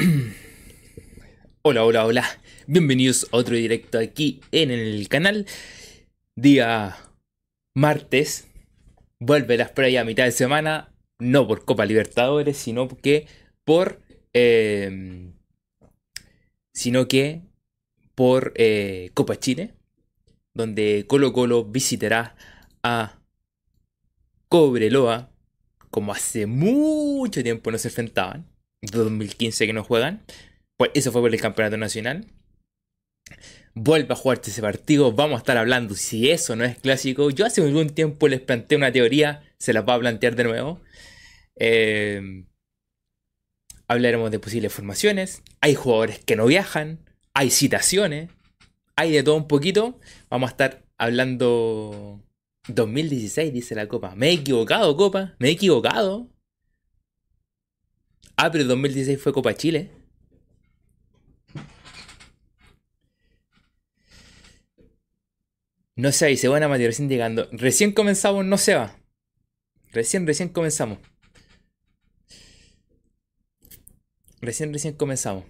Hola, hola, hola. Bienvenidos a otro directo aquí en el canal. Día martes. Vuelve las pruebas a mitad de semana. No por Copa Libertadores, sino que por. eh, sino que por eh, Copa Chile. Donde Colo Colo visitará a Cobreloa. Como hace mucho tiempo no se enfrentaban. 2015 que no juegan. Pues eso fue por el campeonato nacional. Vuelve a jugarse ese partido. Vamos a estar hablando si eso no es clásico. Yo hace algún tiempo les planteé una teoría. Se las voy a plantear de nuevo. Eh, hablaremos de posibles formaciones. Hay jugadores que no viajan. Hay citaciones. Hay de todo un poquito. Vamos a estar hablando. 2016 dice la copa. Me he equivocado, copa. Me he equivocado. Ah, pero 2016 fue Copa Chile. No se dice, buena Mati, recién llegando. Recién comenzamos, no se va. Recién, recién comenzamos. Recién, recién comenzamos.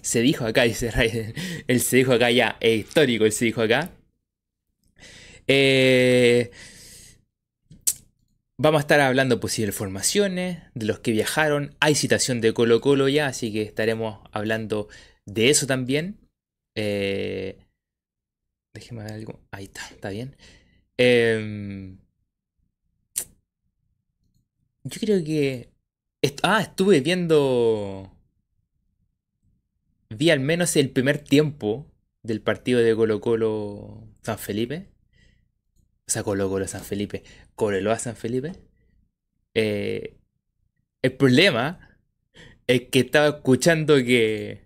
Se dijo acá, dice Raiden. Él se dijo acá ya, es histórico, él se dijo acá. Eh, vamos a estar hablando de posibles formaciones, de los que viajaron. Hay citación de Colo Colo ya, así que estaremos hablando de eso también. Eh, déjeme ver algo. Ahí está, está bien. Em, yo creo que... ah, estuve viendo... Vi al menos el primer tiempo del partido de Colo Colo San Felipe. O sea, Colo Colo San Felipe. Cobreloa San Felipe. Eh, el problema es que estaba escuchando que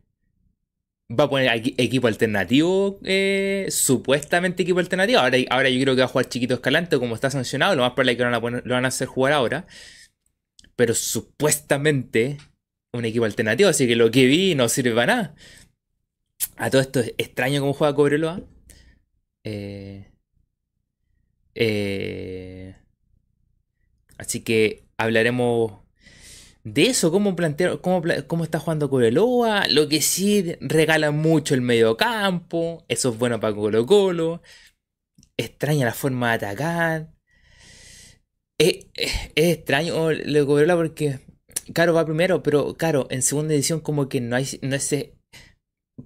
va a poner equi- equipo alternativo, eh, supuestamente equipo alternativo. Ahora, ahora yo creo que va a jugar Chiquito Escalante, como está sancionado, lo más probable es que lo van a, lo van a hacer jugar ahora. Pero supuestamente un equipo alternativo, así que lo que vi no sirve para nada. A todo esto es extraño cómo juega Cobreloa. Eh, eh, así que hablaremos de eso, cómo cómo, cómo está jugando Cobreloa. Lo que sí regala mucho el mediocampo. Eso es bueno para Colo Colo. Extraña la forma de atacar. Es, es- es extraño lo de Cobreloa porque Caro va primero, pero Caro en segunda edición como que no hay no ese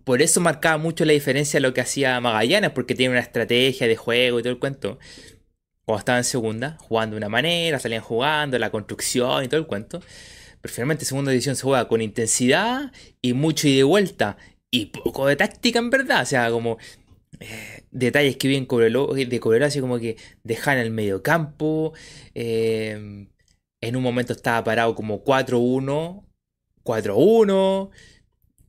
por eso marcaba mucho la diferencia lo que hacía Magallanes, porque tiene una estrategia de juego y todo el cuento. Cuando estaba en segunda, jugando de una manera, salían jugando, la construcción y todo el cuento. Pero finalmente segunda edición se juega con intensidad y mucho y de vuelta. Y poco de táctica en verdad. O sea, como eh, detalles que vi en Cobreloa, de Cobreloa, así como que dejan el medio campo. eh, en un momento estaba parado como 4-1. 4-1.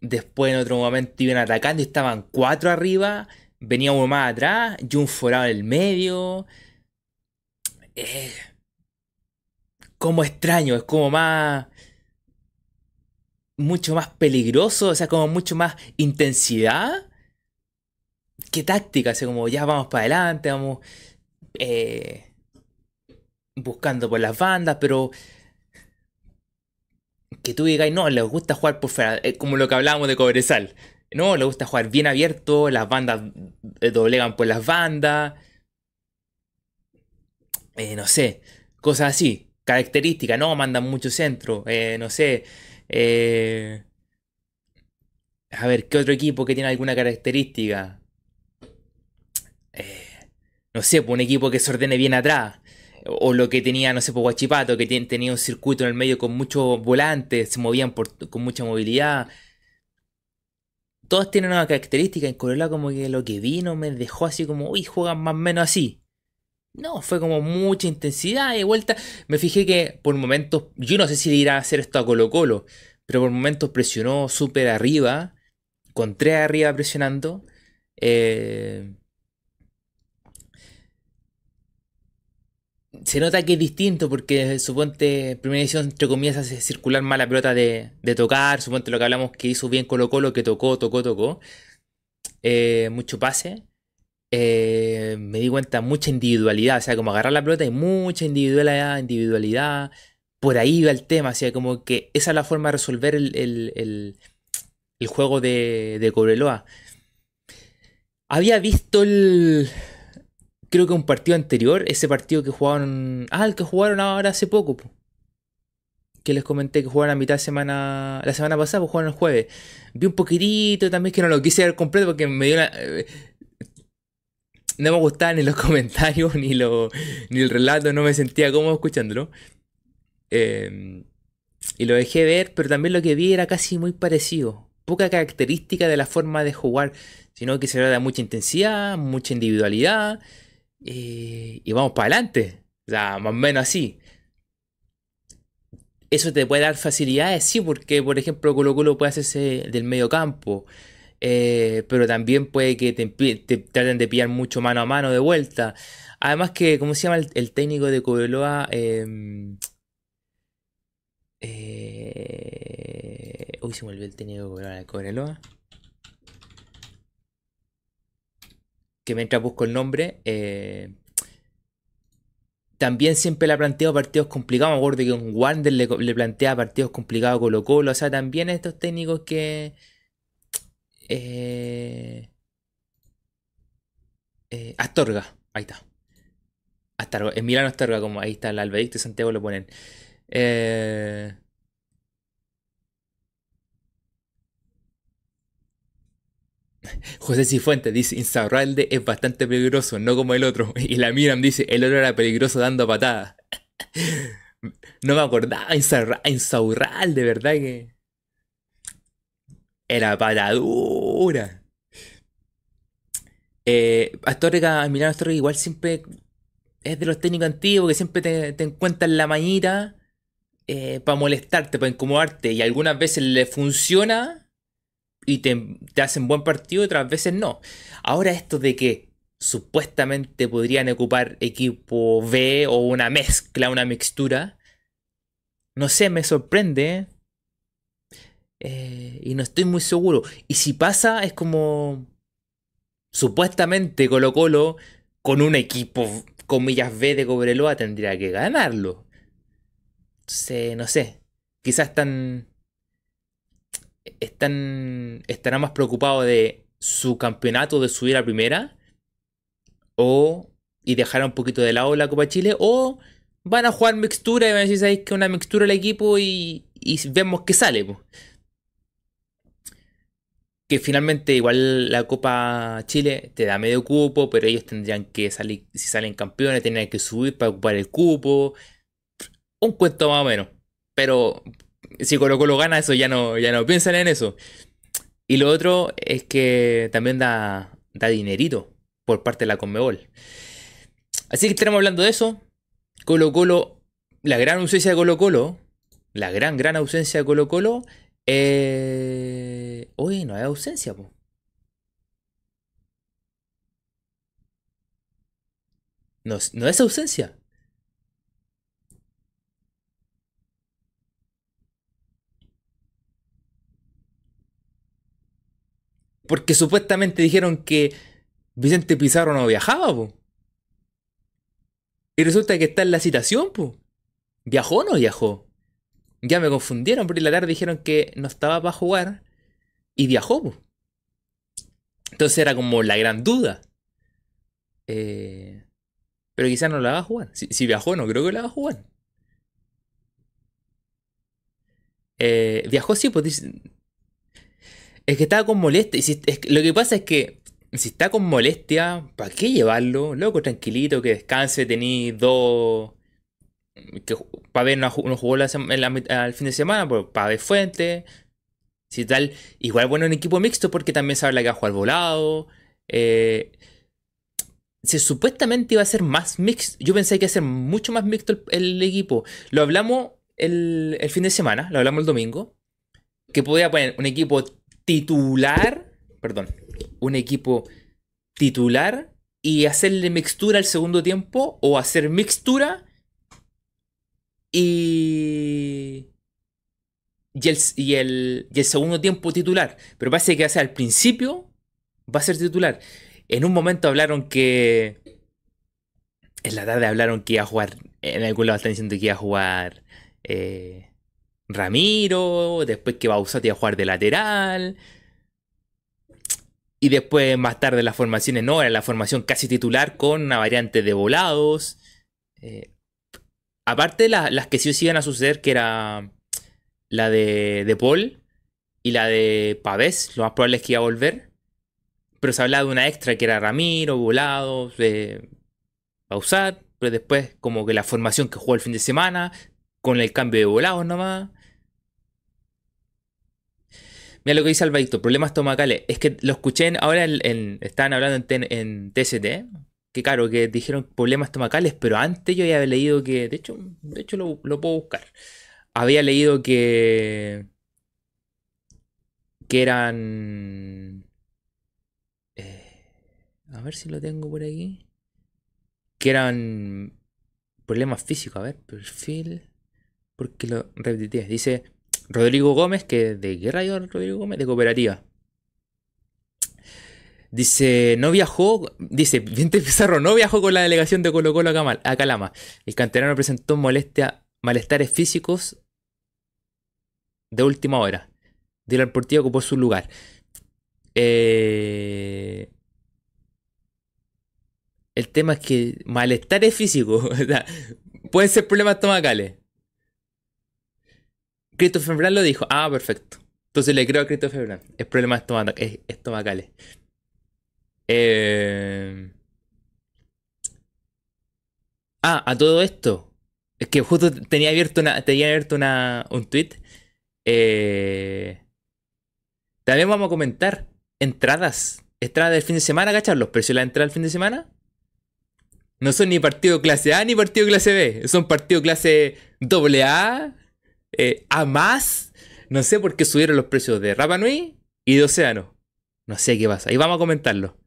Después en otro momento iban atacando y estaban cuatro arriba. Venía uno más atrás y un forado en el medio. Eh, como extraño, es como más... Mucho más peligroso, o sea, como mucho más intensidad que táctica. O como ya vamos para adelante, vamos eh, buscando por las bandas, pero que tú digas, no, les gusta jugar por fuera, eh, como lo que hablábamos de Cobresal. No, les gusta jugar bien abierto, las bandas eh, doblegan por las bandas, eh, no sé, cosas así. Características, no, mandan mucho centro, eh, no sé. eh, a ver, ¿qué otro equipo que tiene alguna característica? Eh, no sé, pues un equipo que se ordene bien atrás. O lo que tenía, no sé, por Guachipato, que tenía un circuito en el medio con muchos volantes, se movían por- con mucha movilidad. Todos tienen una característica. En Corolla como que lo que vino me dejó así como, uy, juegan más o menos así. No, fue como mucha intensidad y vuelta. Me fijé que por momentos, yo no sé si le irá a hacer esto a Colo Colo, pero por momentos presionó súper arriba, con tres arriba presionando. Eh, se nota que es distinto porque suponte primera edición entre comillas hace circular más la pelota de, tocar, suponte lo que hablamos que hizo bien Colo Colo, que tocó, tocó, tocó, eh, mucho pase, eh, me di cuenta mucha individualidad, o sea como agarrar la pelota y mucha individualidad, individualidad, por ahí va el tema, o sea, como que esa es la forma de resolver el, el, el, juego de, de Cobreloa. Había visto el. Creo que un partido anterior, ese partido que jugaron. Ah, el que jugaron ahora hace poco. Que les comenté que jugaron a mitad de semana. La semana pasada, pues jugaron el jueves. Vi un poquitito también que no lo quise ver completo porque me dio una. No me gustaban ni los comentarios, ni, lo, ni el relato, no me sentía cómodo escuchándolo. Em, y lo dejé ver, pero también lo que vi era casi muy parecido. Poca característica de la forma de jugar, sino que se da mucha intensidad, mucha individualidad. Eh, y vamos para adelante. O sea, más o menos así. Eso te puede dar facilidades, sí, porque por ejemplo Colo Colo puede hacerse del medio campo. Eh, pero también puede que te, traten de pillar mucho mano a mano de vuelta. Además que, ¿cómo se llama el, técnico de Cobreloa? Em, eh, uy, se me olvidó el técnico de Cobreloa. Que mientras busco el nombre, eh, también siempre le ha planteado partidos complicados. Me acuerdo que un Wander le, le plantea partidos complicados a Colo Colo. O sea, también estos técnicos que, eh, eh, Astorga, ahí está. Astorga, en Milano Astorga, como ahí está el Albedicto de Santiago lo ponen. Eh, José Cifuentes dice, Insaurralde es bastante peligroso, no como el otro. Y la Miram dice, el otro era peligroso dando patadas. no me acordaba, Insaurralde, ¿verdad que? Era patadura. Eh, Astorga, Milano Astorga igual siempre es de los técnicos antiguos que siempre te, te encuentran la mañita eh, para molestarte, para incomodarte. Y algunas veces le funciona y te, te hacen buen partido, otras veces no. Ahora esto de que supuestamente podrían ocupar equipo B o una mezcla, una mixtura, no sé, me sorprende. Eh, y no estoy muy seguro. Y si pasa, es como. Supuestamente Colo Colo, con un equipo, comillas B de Cobreloa, tendría que ganarlo. Entonces, no sé. Quizás están. Están. Estará más preocupado de su campeonato de subir a primera. O. Y dejar un poquito de lado la Copa Chile. O van a jugar mixtura y van a decir, ¿sabéis que una mixtura el equipo? Y, y vemos que sale. Que finalmente igual la Copa Chile te da medio cupo, pero ellos tendrían que salir, si salen campeones, tendrían que subir para ocupar el cupo. Un cuento más o menos. Pero si Colo Colo gana, eso ya no, ya no piensan en eso. Y lo otro es que también da, da dinerito por parte de la Conmebol. Así que estaremos hablando de eso. Colo Colo, la gran ausencia de Colo Colo, la gran, gran ausencia de Colo Colo eh... Uy, no hay ausencia, po. No, no es ausencia. Porque supuestamente dijeron que Vicente Pizarro no viajaba, po. Y resulta que está en la citación, po. ¿Viajó o no viajó? Ya me confundieron, porque la tarde dijeron que no estaba para jugar y viajó. Entonces era como la gran duda. Eh, pero quizás no la va a jugar. Si, viajó, no creo que la va a jugar. Eh, viajó, sí, pues Es que estaba con molestia. lo que pasa es que si está con molestia, ¿para qué llevarlo? Loco, tranquilito, que descanse, tenéis dos que para ver no, jugó la, al fin de semana, pues, para ver Fuente. Si tal, igual bueno en equipo mixto porque también sabe la que va a jugar volado. Eh, si supuestamente iba a ser más mixto. Yo pensé que iba a ser mucho más mixto el, equipo. Lo hablamos el, el, fin de semana, lo hablamos el domingo. Que podía poner un equipo titular. Perdón. Un equipo titular y hacerle mixtura al segundo tiempo. O hacer mixtura y. Y el, y el, segundo tiempo titular. Pero parece que al principio va a ser titular. En un momento hablaron que. En la tarde hablaron que iba a jugar. En algún lado están diciendo que iba a jugar eh, Ramiro, después que Bausat iba a jugar de lateral. Y después, más tarde, las formaciones no, era la formación casi titular con una variante de volados. Eh, aparte, las que sí iban a suceder, que era la de, de Paul y la de Pavés, lo más probable es que iba a volver. Pero se hablaba de una extra que era Ramiro, Volados, de Bausat. Pero después, como que la formación que jugó el fin de semana, con el cambio de volados nomás. Mira lo que dice Albaito, problemas estomacales. Es que lo escuché ahora en, estaban hablando en, TST, que claro, que dijeron problemas estomacales, pero antes yo había leído que, de hecho, de hecho lo, puedo buscar. Había leído que que eran eh, a ver si lo tengo por aquí que eran problemas físicos, a ver, perfil porque lo repetí. Dice Rodrigo Gómez, que de qué rayo Rodrigo Gómez, de cooperativa. Dice, no viajó, dice, Viente Pizarro no viajó con la delegación de Colo Colo a, Calama. El canterano presentó molestia, malestares físicos de última hora. Dylan Portillo ocupó su lugar. Eh, el tema es que malestares físicos, pueden ser problemas estomacales. Christopher Brand lo dijo. Ah, perfecto. Entonces le creo a Christopher Brand. Es problema estomacales. Eh... Ah, a todo esto. Es que justo tenía abierto una, tenía abierto una, un tweet. Eh... También vamos a comentar entradas. Entradas del fin de semana, ¿cachar? Los precios de la entrada del fin de semana. No son ni partido clase A ni partido clase B. Son partido clase AA, eh, a más. No sé por qué subieron los precios de Rapa Nui y de Océano. No sé qué pasa. Y vamos a comentarlo.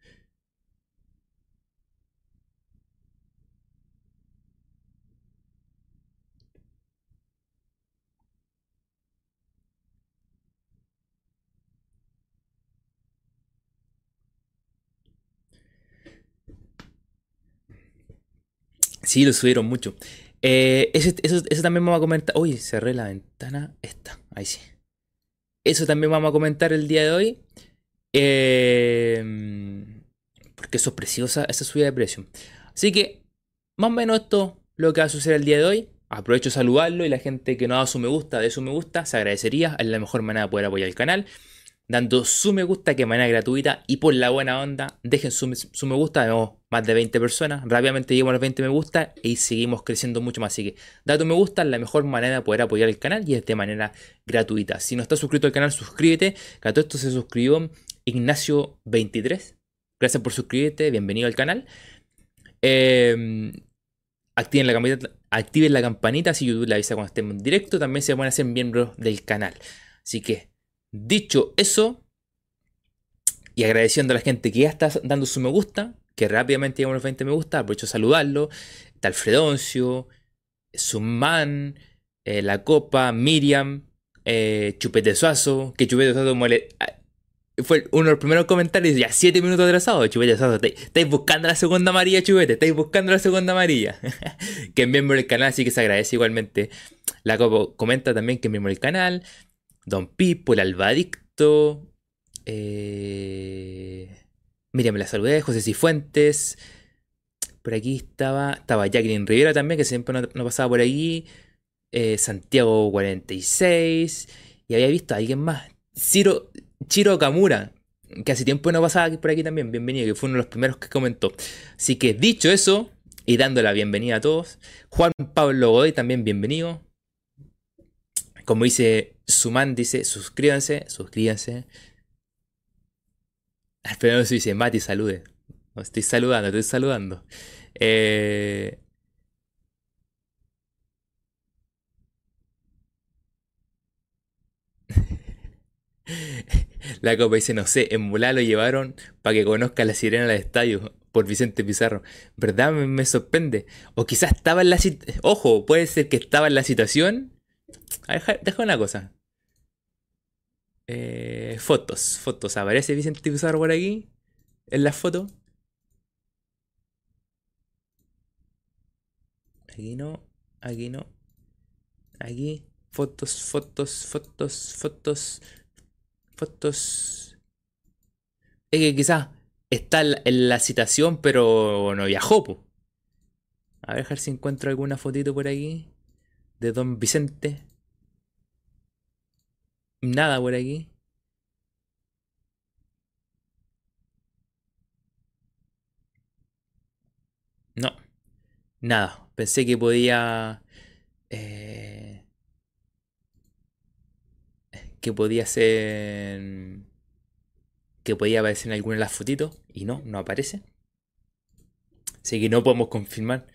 Sí, lo subieron mucho. Eh, eso, también vamos a comentar. Uy, cerré la ventana. Esta, ahí sí. Eso también vamos a comentar el día de hoy. Em, porque eso es preciosa, esa subida de precio. Así que, más o menos esto lo que va a suceder el día de hoy. Aprovecho saludarlo y la gente que no ha dado su me gusta, de su me gusta, se agradecería. Es la mejor manera de poder apoyar el canal dando su me gusta que de manera gratuita y por la buena onda. Dejen su, me gusta, tenemos más de 20 personas. Rápidamente llegamos a los 20 me gusta y seguimos creciendo mucho más. Así que da tu me gusta, la mejor manera de poder apoyar el canal y es de manera gratuita. Si no estás suscrito al canal, suscríbete. Que a todo esto se suscribió Ignacio23. Gracias por suscribirte, bienvenido al canal. Em, activen, la campanita, activen la campanita si YouTube le avisa cuando estemos en directo. También se van a hacer miembros del canal. Así que Dicho eso, y agradeciendo a la gente que ya está dando su me gusta, que rápidamente llegamos a los 20 me gusta, aprovecho a saludarlo. Está Alfredoncio, Suman, eh, La Copa, Miriam, eh, Chupete Suazo, que Chupete Suazo ah, fue uno de los primeros comentarios, ya 7 minutos atrasado, Chupete Suazo, estáis buscando la segunda amarilla, Chupete, estáis buscando la segunda amarilla. que es miembro del canal, así que se agradece igualmente. La Copa comenta también que es miembro del canal. Don Pipo, el Albadicto. Eh... Miriam, la saludé. José Cifuentes. Por aquí estaba. Estaba Jacqueline Rivera también, que siempre no, pasaba por aquí. Eh, Santiago 46. Y había visto a alguien más. Ciro, Chiro Kamura. Que hace tiempo no pasaba por aquí también. Bienvenido, que fue uno de los primeros que comentó. Así que dicho eso, y dando la bienvenida a todos. Juan Pablo Godoy también bienvenido. Como dice Suman, dice suscríbanse, suscríbanse. Esperando si dice Mati, salude. estoy saludando, estoy saludando. Eh... La copa dice, no sé, en Mulá lo llevaron para que conozca la sirena del estadio por Vicente Pizarro. ¿Verdad? Me, me sorprende. O quizás estaba en la situación... Ojo, puede ser que estaba en la situación deja, una cosa. Eh, fotos, fotos. ¿Aparece Vicente Pizarro por aquí? En la foto. Aquí no, aquí no. Aquí. Fotos, fotos, fotos, fotos. Fotos. Es que quizás está en la citación, pero no viajó. Po. A ver, si encuentro alguna fotito por aquí. De Don Vicente. Nada por aquí. No. Nada. Pensé que podía... Eh, que podía ser... Que podía aparecer en alguna de las fotitos. Y no, no aparece. Así que no podemos confirmar.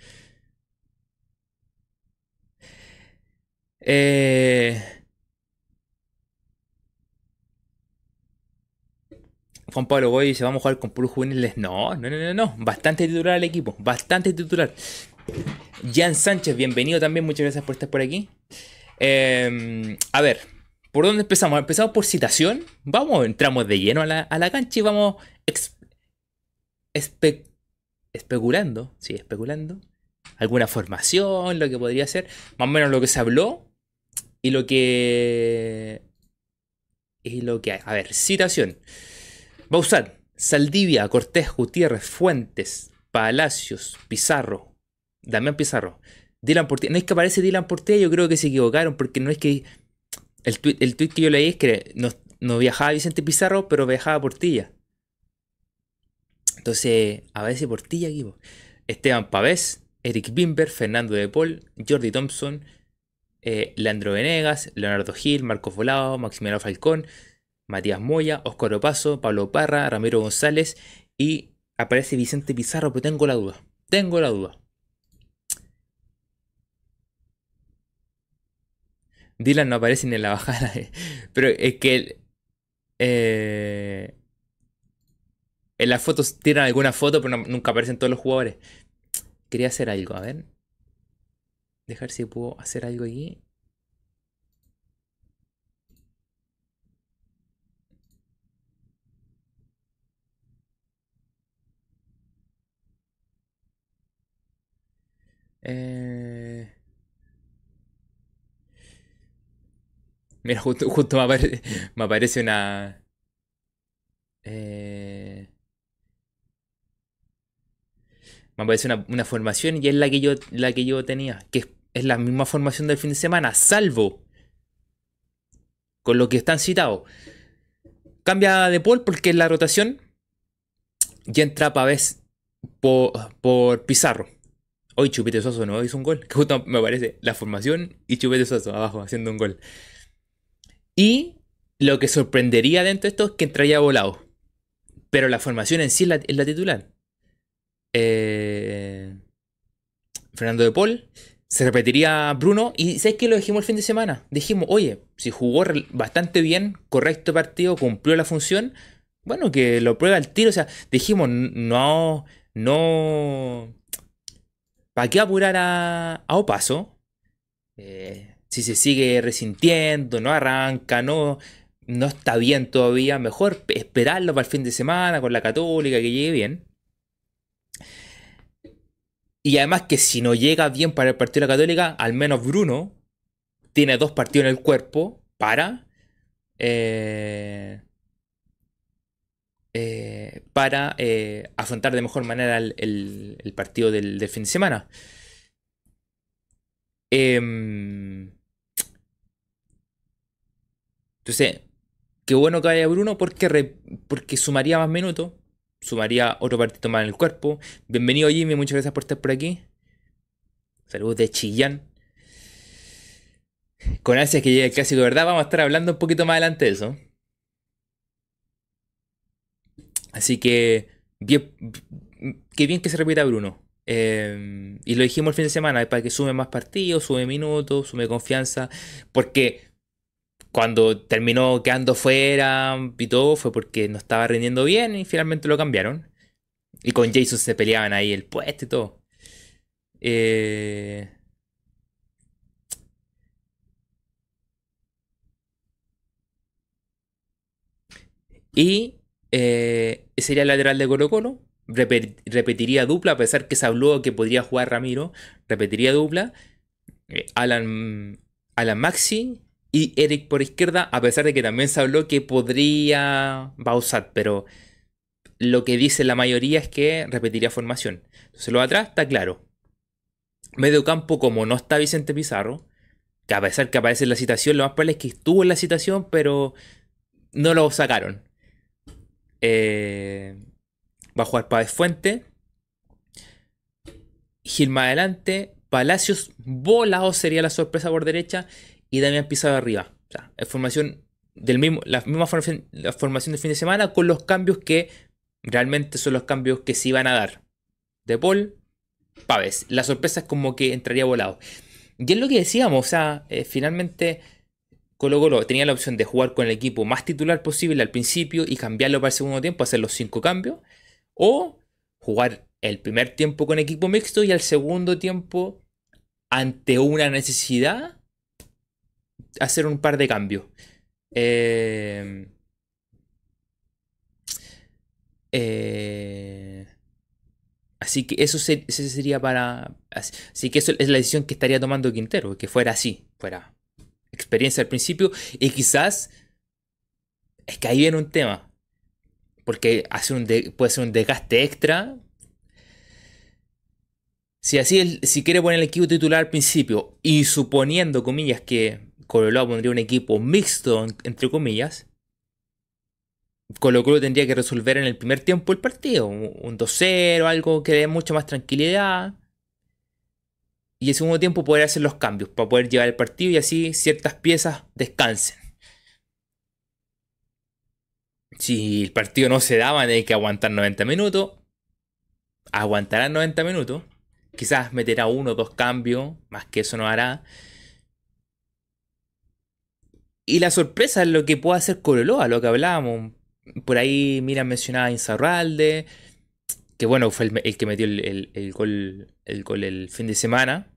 Eh... Juan Pablo Boy dice, vamos a jugar con puros juveniles. No, no, no, no, no. Bastante titular el equipo. Bastante titular. Jan Sánchez, bienvenido también. Muchas gracias por estar por aquí. Em, a ver, ¿por dónde empezamos? Empezamos por citación. Vamos, entramos de lleno a la, cancha y vamos especulando. Sí, especulando. Alguna formación, lo que podría ser. Más o menos lo que se habló. Y lo que... Y lo que hay. A ver, citación. Bausat, Saldivia, Cortés, Gutiérrez, Fuentes, Palacios, Pizarro, Damián Pizarro, Dylan Portilla. No es que aparece Dylan Portilla, yo creo que se equivocaron porque no es que. El tweet, el que yo leí es que no, viajaba Vicente Pizarro, pero viajaba Portilla. Entonces, a si Portilla aquí. Esteban Pavés, Eric Bimber, Fernando de Paul, Jordi Thompson, eh, Leandro Venegas, Leonardo Gil, Marcos Volado, Maximiliano Falcón, Matías Moya, Oscar Opaso, Pablo Parra, Ramiro González y aparece Vicente Pizarro, pero tengo la duda. Tengo la duda. Dylan no aparece ni en la bajada. Pero es que eh, en las fotos tiran alguna foto, pero nunca aparecen todos los jugadores. Quería hacer algo, a ver. Dejar si puedo hacer algo aquí. Eh... Mira, justo, justo me, aparece, una... Eh... Me aparece una, formación y es la que yo, la que yo tenía, que es, la misma formación del fin de semana, salvo con lo que están citados. Cambia de Paul porque en la rotación ya entra Pavés por, por Pizarro. Hoy Chupete Soso no hizo un gol. Que justo me parece la formación y Chupete abajo haciendo un gol. Y lo que sorprendería dentro de esto es que entraría volado. Pero la formación en sí es la, titular. Eh, Fernando de Paul. Se repetiría Bruno. Y ¿sabes qué lo dijimos el fin de semana? Dijimos, oye, si jugó bastante bien, correcto partido, cumplió la función. Bueno, que lo prueba el tiro. O sea, dijimos, no, no ¿Para qué apurar a, a Opaso? Eh, si se sigue resintiendo, no arranca, no, no está bien todavía, mejor esperarlo para el fin de semana con la católica, que llegue bien. Y además que si no llega bien para el partido de la católica, al menos Bruno tiene dos partidos en el cuerpo para... Eh, eh, para eh, afrontar de mejor manera el, partido del, fin de semana. Em, entonces, qué bueno que vaya Bruno porque, porque sumaría más minutos, sumaría otro partido más en el cuerpo. Bienvenido Jimmy, muchas gracias por estar por aquí. Saludos de Chillán. Con ansias que llegue el clásico, ¿verdad? Vamos a estar hablando un poquito más adelante de eso. Así que, bien, qué bien que se repita Bruno. Em, y lo dijimos el fin de semana, para que sume más partidos, sume minutos, sume confianza. Porque cuando terminó quedando fuera y todo, fue porque no estaba rindiendo bien y finalmente lo cambiaron. Y con Jason se peleaban ahí el puesto y todo. Eh, y eh, sería el lateral de Colo Colo. repetiría dupla, a pesar que se habló que podría jugar Ramiro. Repetiría dupla. Eh, Alan, Alan Maxi y Eric por izquierda, a pesar de que también se habló que podría Bausat, pero lo que dice la mayoría es que repetiría formación. Entonces lo de atrás está claro. Medio campo, como no está Vicente Pizarro, que a pesar que aparece en la citación, lo más probable es que estuvo en la citación, pero no lo sacaron. Eh, va a jugar Páez Fuente. Gil más adelante. Palacios volado sería la sorpresa por derecha. Y Damián Pizarro arriba. O formación del mismo, la misma formación, la formación del fin de semana con los cambios que realmente son los cambios que se iban a dar. De Paul, Paves. La sorpresa es como que entraría volado. Y es lo que decíamos, o sea, eh, finalmente Colo Colo tenía la opción de jugar con el equipo más titular posible al principio y cambiarlo para el segundo tiempo, hacer los cinco cambios, o jugar el primer tiempo con equipo mixto y al segundo tiempo, ante una necesidad, hacer un par de cambios. Eh, eh, Así que eso sería para. Así que eso es la decisión que estaría tomando Quintero, que fuera así, fuera experiencia al principio y quizás. Es que ahí viene un tema. Porque hace un puede ser un desgaste extra. Si así, si quiere poner el equipo titular al principio y suponiendo, comillas, que Colo pondría un equipo mixto, entre comillas, Colo Colo tendría que resolver en el primer tiempo el partido. Un 2-0, algo que dé mucha más tranquilidad. Y en segundo tiempo poder hacer los cambios para poder llevar el partido y así ciertas piezas descansen. Si el partido no se daba, hay que aguantar 90 minutos. Aguantarán 90 minutos. Quizás meterá uno o dos cambios, más que eso no hará. Y la sorpresa es lo que puede hacer Colo lo que hablábamos por ahí, mira, mencionaba a Insaurralde, que bueno, fue el, que metió el, gol, el gol el fin de semana.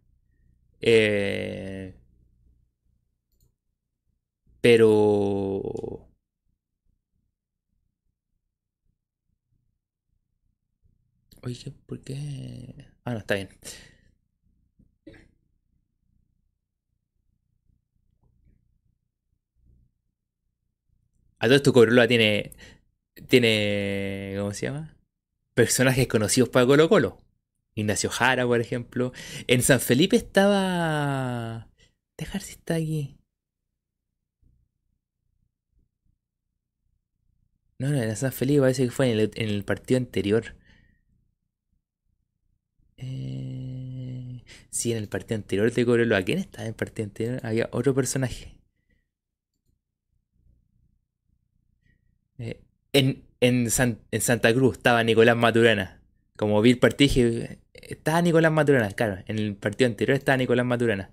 Eh, pero... Oye, ¿por qué? Ah, no, está bien. A todo esto Cobreloa tiene. Tiene. ¿Cómo se llama? Personajes conocidos para Colo Colo. Ignacio Jara, por ejemplo. En San Felipe estaba. Dejar si está aquí. No, no, en San Felipe parece que fue en el, partido anterior. Eh, sí, en el partido anterior de Cobreloa. ¿Quién estaba en el partido anterior? Había otro personaje. Eh, en, en, Santa Cruz estaba Nicolás Maturana. Como vi el partido, estaba Nicolás Maturana, claro. En el partido anterior estaba Nicolás Maturana.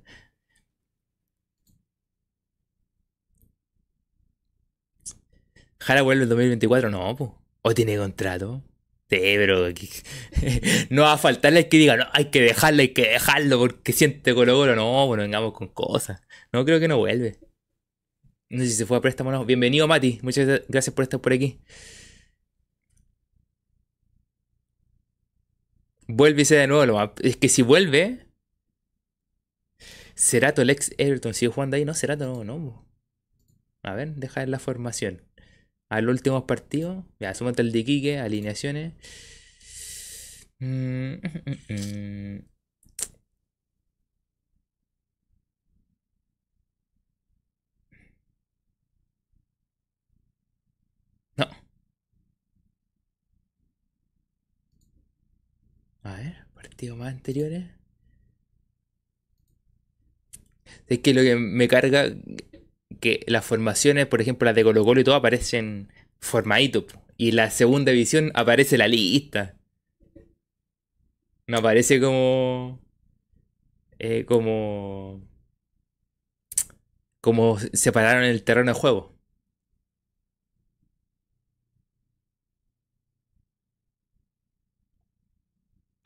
Jara vuelve el 2024, no, pues. O tiene contrato. Sí, pero no va a faltarle que diga, no, hay que dejarlo, hay que dejarlo porque siente Colo Colo. No, bueno, vengamos con cosas. No creo que no vuelve. No sé si se fue a préstamo o no. Bienvenido, Mati. Muchas gracias por estar por aquí. Vuelve y se de nuevo. Lo Es que si vuelve. Cerato, el ex Everton, sigue jugando ahí. No, Cerato no, no. A ver, deja la formación. A los últimos partidos. Ya, súmate el de Quique, alineaciones. Mm, mm, mm, A ver, partidos más anteriores. Es que lo que me carga que las formaciones, por ejemplo, las de Colo Colo y todo, aparecen formaditos. Y la segunda división aparece la lista. No aparece como. Eh, como. Como separaron el terreno de juego.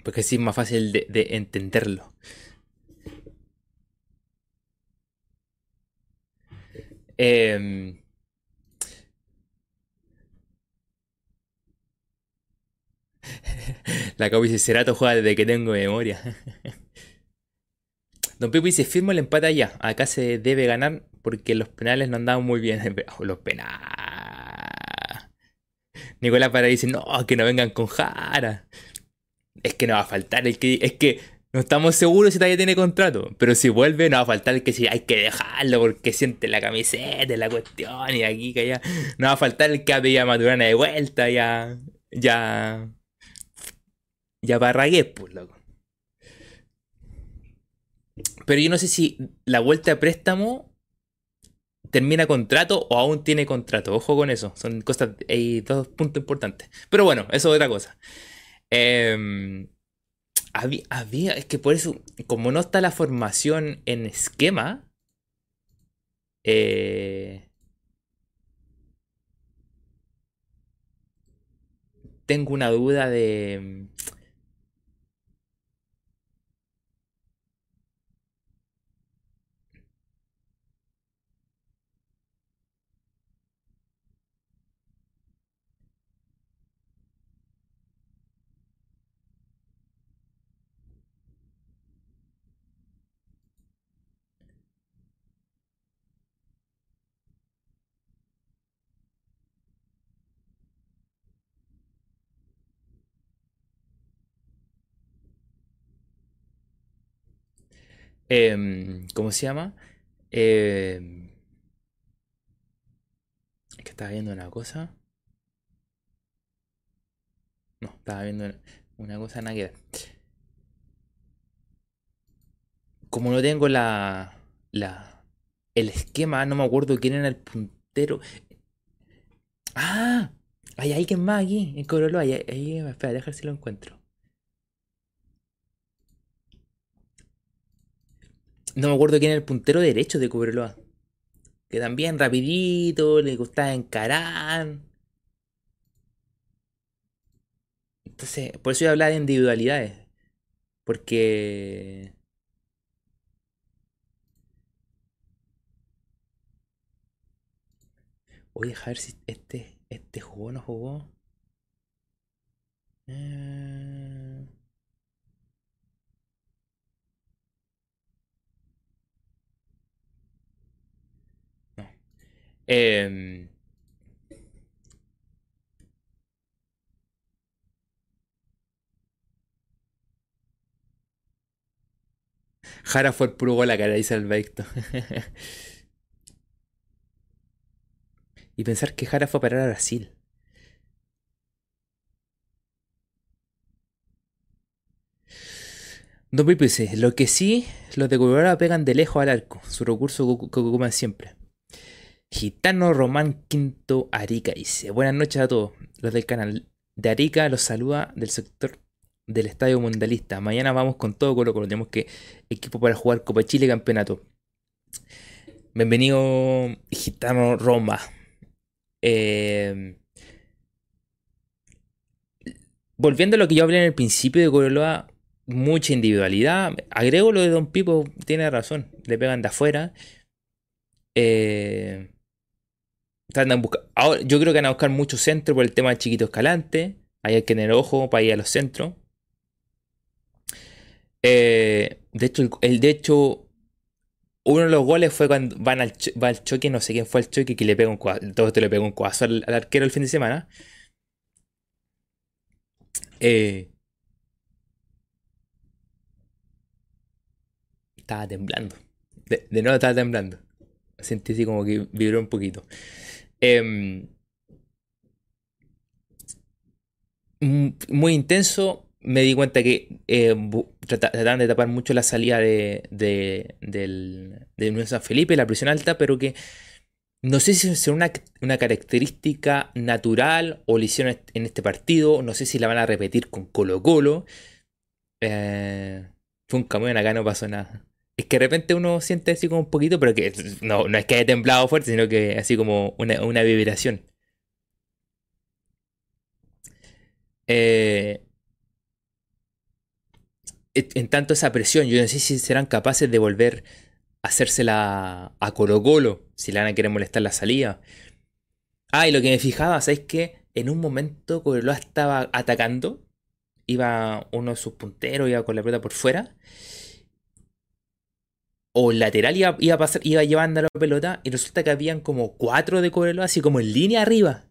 Porque así es más fácil de, entenderlo. Em, la Cabo dice, Cerato juega desde que tengo memoria. Don Pipo dice, firmo el empate allá. Acá se debe ganar porque los penales no andaban muy bien. los penales. Nicolás para dice, no, que no vengan con Jara. Es que no va a faltar el que... Es que no estamos seguros si todavía tiene contrato. Pero si vuelve, no va a faltar el que si hay que dejarlo porque siente la camiseta, la cuestión y aquí que allá. No va a faltar el que ha a Maturana de vuelta, ya. Ya. Ya Barragués, pues, loco. Pero yo no sé si la vuelta a préstamo termina contrato o aún tiene contrato. Ojo con eso. Son cosas, hay dos puntos importantes. Pero bueno, eso es otra cosa. Em, había, es que por eso, como no está la formación en esquema, eh, tengo una duda de Em, ¿Cómo se llama? Em, es que estaba viendo una cosa. No, estaba viendo una cosa nada que Como no tengo la, la, el esquema, no me acuerdo quién era el puntero. ¡Ah! Hay alguien más aquí, en Corolo. Ahí, ahí, espera, déjame si lo encuentro. No me acuerdo quién era el puntero derecho de Cobreloa. Que también rapidito, le gustaba encarar. Entonces, por eso yo hablaba de individualidades. Porque... Voy a ver si este, este jugó o no jugó. Eh... Eh, Jara fue el puro gol a cara, dice Alberto. y pensar que Jara fue a parar a Brasil. Dice, lo que sí, los de Colorado pegan de lejos al arco, su recurso que ocupan siempre. Gitano Román Quinto Arica dice: Buenas noches a todos los del canal. De Arica los saluda del sector del Estadio Mundialista. Mañana vamos con todo Colo Colo. Tenemos que equipo para jugar Copa Chile Campeonato. Bienvenido Gitano Roma. Eh, volviendo a lo que yo hablé en el principio de Coroloa, mucha individualidad. Agrego lo de Don Pipo, tiene razón. Le pegan de afuera. Eh, yo creo que van a buscar mucho centro por el tema del chiquito escalante. Ahí hay que tener ojo para ir a los centros. Eh, de hecho, el, de hecho, uno de los goles fue cuando van al, va al choque, no sé quién fue el choque, que le pegó un todo esto le pegó un cuazo al, arquero el fin de semana. Eh, estaba temblando. De, de nuevo estaba temblando. Sentí así como que vibró un poquito. Em, muy intenso. Me di cuenta que eh, trataban de tapar mucho la salida de, de, del, de San Felipe, la presión alta, pero que no sé si es una, una característica natural o le hicieron en este partido. No sé si la van a repetir con Colo Colo. Eh, fue un camión, acá no pasó nada. Es que de repente uno siente así como un poquito, pero que no, no es que haya temblado fuerte, sino que así como una, vibración. Eh, en tanto esa presión, yo no sé si serán capaces de volver a hacérsela a Colo Colo, si le van a querer molestar la salida. Ah, y lo que me fijaba, ¿sabes que En un momento Colo estaba atacando, iba uno de sus punteros, iba con la pelota por fuera, o lateral iba, iba, pasar, iba la pelota y resulta que habían como cuatro de Cobreloa, así como en línea arriba.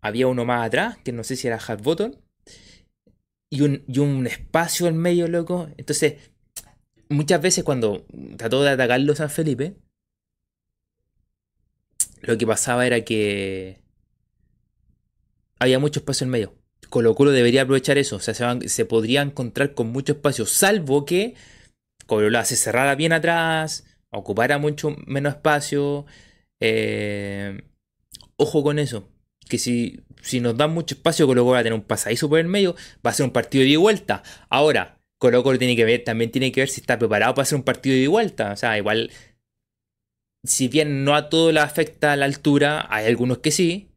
Había uno más atrás, que no sé si era Hard Button, y un, y un espacio en medio, loco. Entonces, muchas veces cuando trató de atacarlo San Felipe, lo que pasaba era que había mucho espacio en medio. Colo Colo debería aprovechar eso. O sea, se, se podría encontrar con mucho espacio, salvo que Cobreloa se cerrara bien atrás, ocupara mucho menos espacio. Eh, ojo con eso. Que si, si nos dan mucho espacio, Colo Colo va a tener un pasadizo por el medio, va a ser un partido de vuelta. Ahora, Colo Colo tiene que ver, también tiene que ver si está preparado para hacer un partido de vuelta. O sea, igual, si bien no a todo le afecta la altura, hay algunos que sí.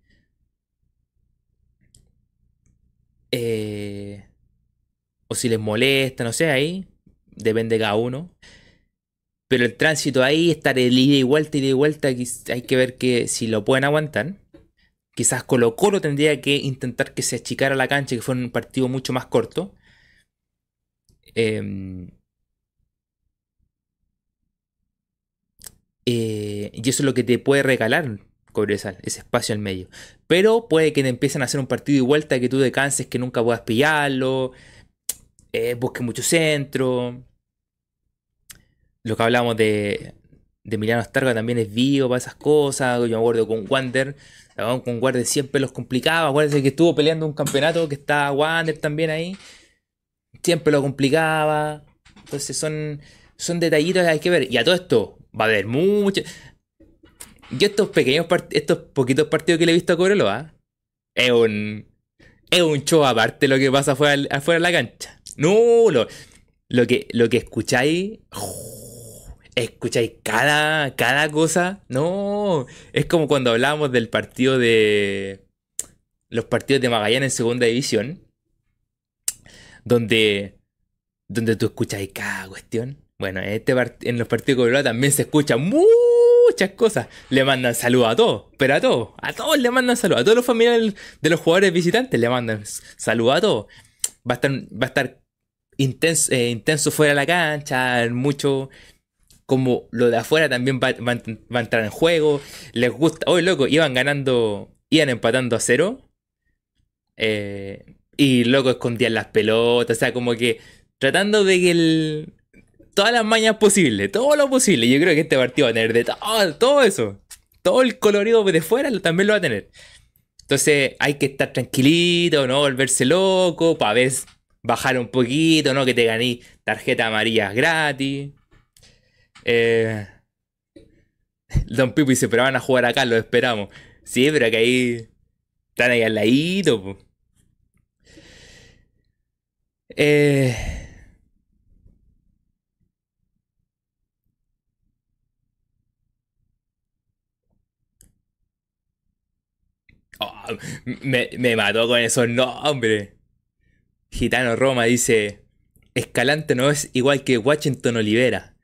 Eh, o si les molesta, no sé, ahí depende de cada uno. Pero el tránsito ahí, estar el ida y vuelta, ida y vuelta, hay que ver que si lo pueden aguantar. Quizás Colo Colo tendría que intentar que se achicara la cancha, que fuera un partido mucho más corto. Em, eh, y eso es lo que te puede regalar Cobresal, ese espacio al medio. Pero puede que te empiecen a hacer un partido y vuelta que tú descanses, que nunca puedas pillarlo, eh, busques mucho centro lo que hablamos de, de Emiliano Starga también es vivo para esas cosas. Yo me acuerdo con Wander. Con Wander siempre los complicaba. Acuérdense que estuvo peleando un campeonato que está Wander también ahí. Siempre lo complicaba. Entonces son, son detallitos que hay que ver. Y a todo esto va a haber mucho. Yo estos pequeños estos poquitos partidos que le he visto a Cobreloa, es un. Es un show aparte lo que pasa afuera, afuera de la cancha. No, lo, lo que, lo que escucháis escucháis cada, cada cosa. No, es como cuando hablábamos del partido de. Los partidos de Magallanes en segunda división. Donde. Donde tú escucháis cada cuestión. Bueno, en, este en los partidos de Cobreloa también se escuchan muchas cosas. Le mandan saludos a todos, pero a todos. A todos le mandan saludos. A todos los familiares de los jugadores visitantes le mandan saludos a todos. Va a estar, va a estar intenso, eh, intenso fuera de la cancha, mucho como lo de afuera también va, a entrar en juego. Les gusta. Hoy, loco, iban ganando, iban empatando a cero. Eh, y loco escondían las pelotas. O sea, como que tratando de que el. Todas las mañas posibles, todo lo posible. Yo creo que este partido va a tener de todo, todo eso. Todo el colorido de fuera también lo va a tener. Entonces hay que estar tranquilito, no volverse loco, para ver bajar un poquito, no que te gané tarjeta amarilla gratis. Eh, Don Pipo dice, pero van a jugar acá, lo esperamos. Sí, pero que ahí están ahí al ladito. Eh, oh, me, me mató con esos nombres. Gitano Roma dice, Escalante no es igual que Washington Olivera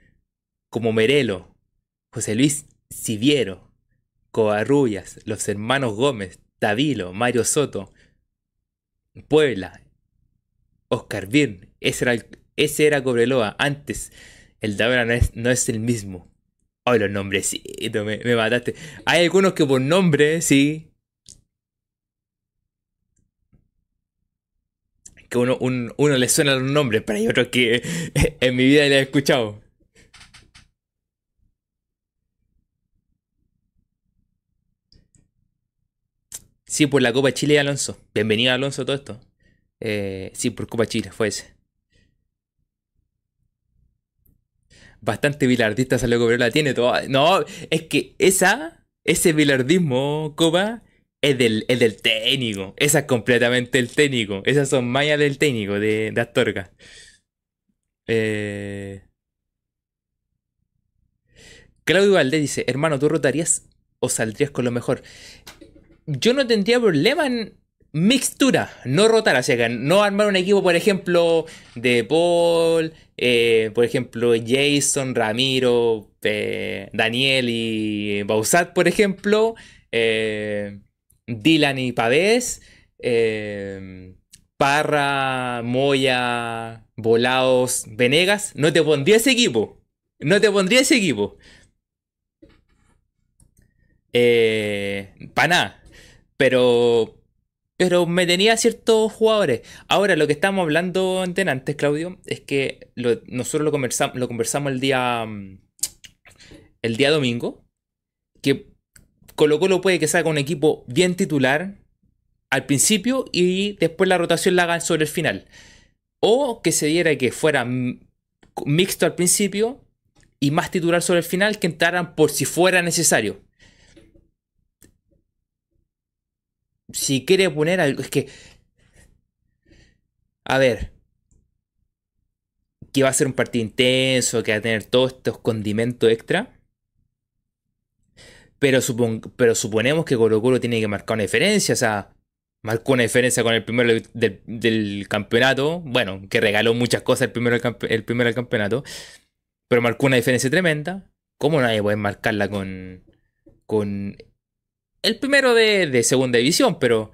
como Merelo, José Luis Siviero, Covarrubias, los hermanos Gómez, Tavilo, Mario Soto, Puebla, Oscar Birn, ese era, ese era Cobreloa. Antes, el de ahora no es, no es el mismo. Ay, los nombrecitos, me, me mataste. Hay algunos que por nombre, sí, que uno, uno le suena los nombres, pero hay otros que en mi vida le he escuchado. Sí, por la Copa Chile Alonso. Bienvenido Alonso a todo esto. Eh, sí, por Copa Chile, fue ese. Bastante bilardista salió la tiene todo. No, es que esa, ese bilardismo, Copa, es del, es del técnico. Esa es completamente el técnico. Esas son mallas del técnico, de, de Astorga. Eh... Claudio Valdés dice, hermano, ¿tú rotarías o saldrías con lo mejor? Yo no tendría problema en mixtura, no rotar, o sea, no armar un equipo, por ejemplo, de Paul, eh, por ejemplo, Jason, Ramiro, eh, Daniel y Bausat, por ejemplo, eh, Dylan y Pavés, Parra, Moya, Volados, Venegas, no te pondría ese equipo. No te pondría ese equipo. Nada. Pero. Pero me tenía ciertos jugadores. Ahora, lo que estábamos hablando antes, Claudio, es que nosotros lo lo conversamos el día. Mm, el día domingo. Que Colo Colo puede que salga un equipo bien titular al principio y después la rotación la hagan sobre el final. O que se diera que fuera mixto al principio y más titular sobre el final que entraran por si fuera necesario. Si quiere poner algo, es que... A ver. Que va a ser un partido intenso, que va a tener todos estos condimentos extra. Pero, pero suponemos que Colo Colo tiene que marcar una diferencia. O sea, marcó una diferencia con el primero del, campeonato. Bueno, que regaló muchas cosas el primero, el primero del campeonato. Pero marcó una diferencia tremenda. ¿Cómo nadie puede marcarla con, con el primero de, segunda división? Pero...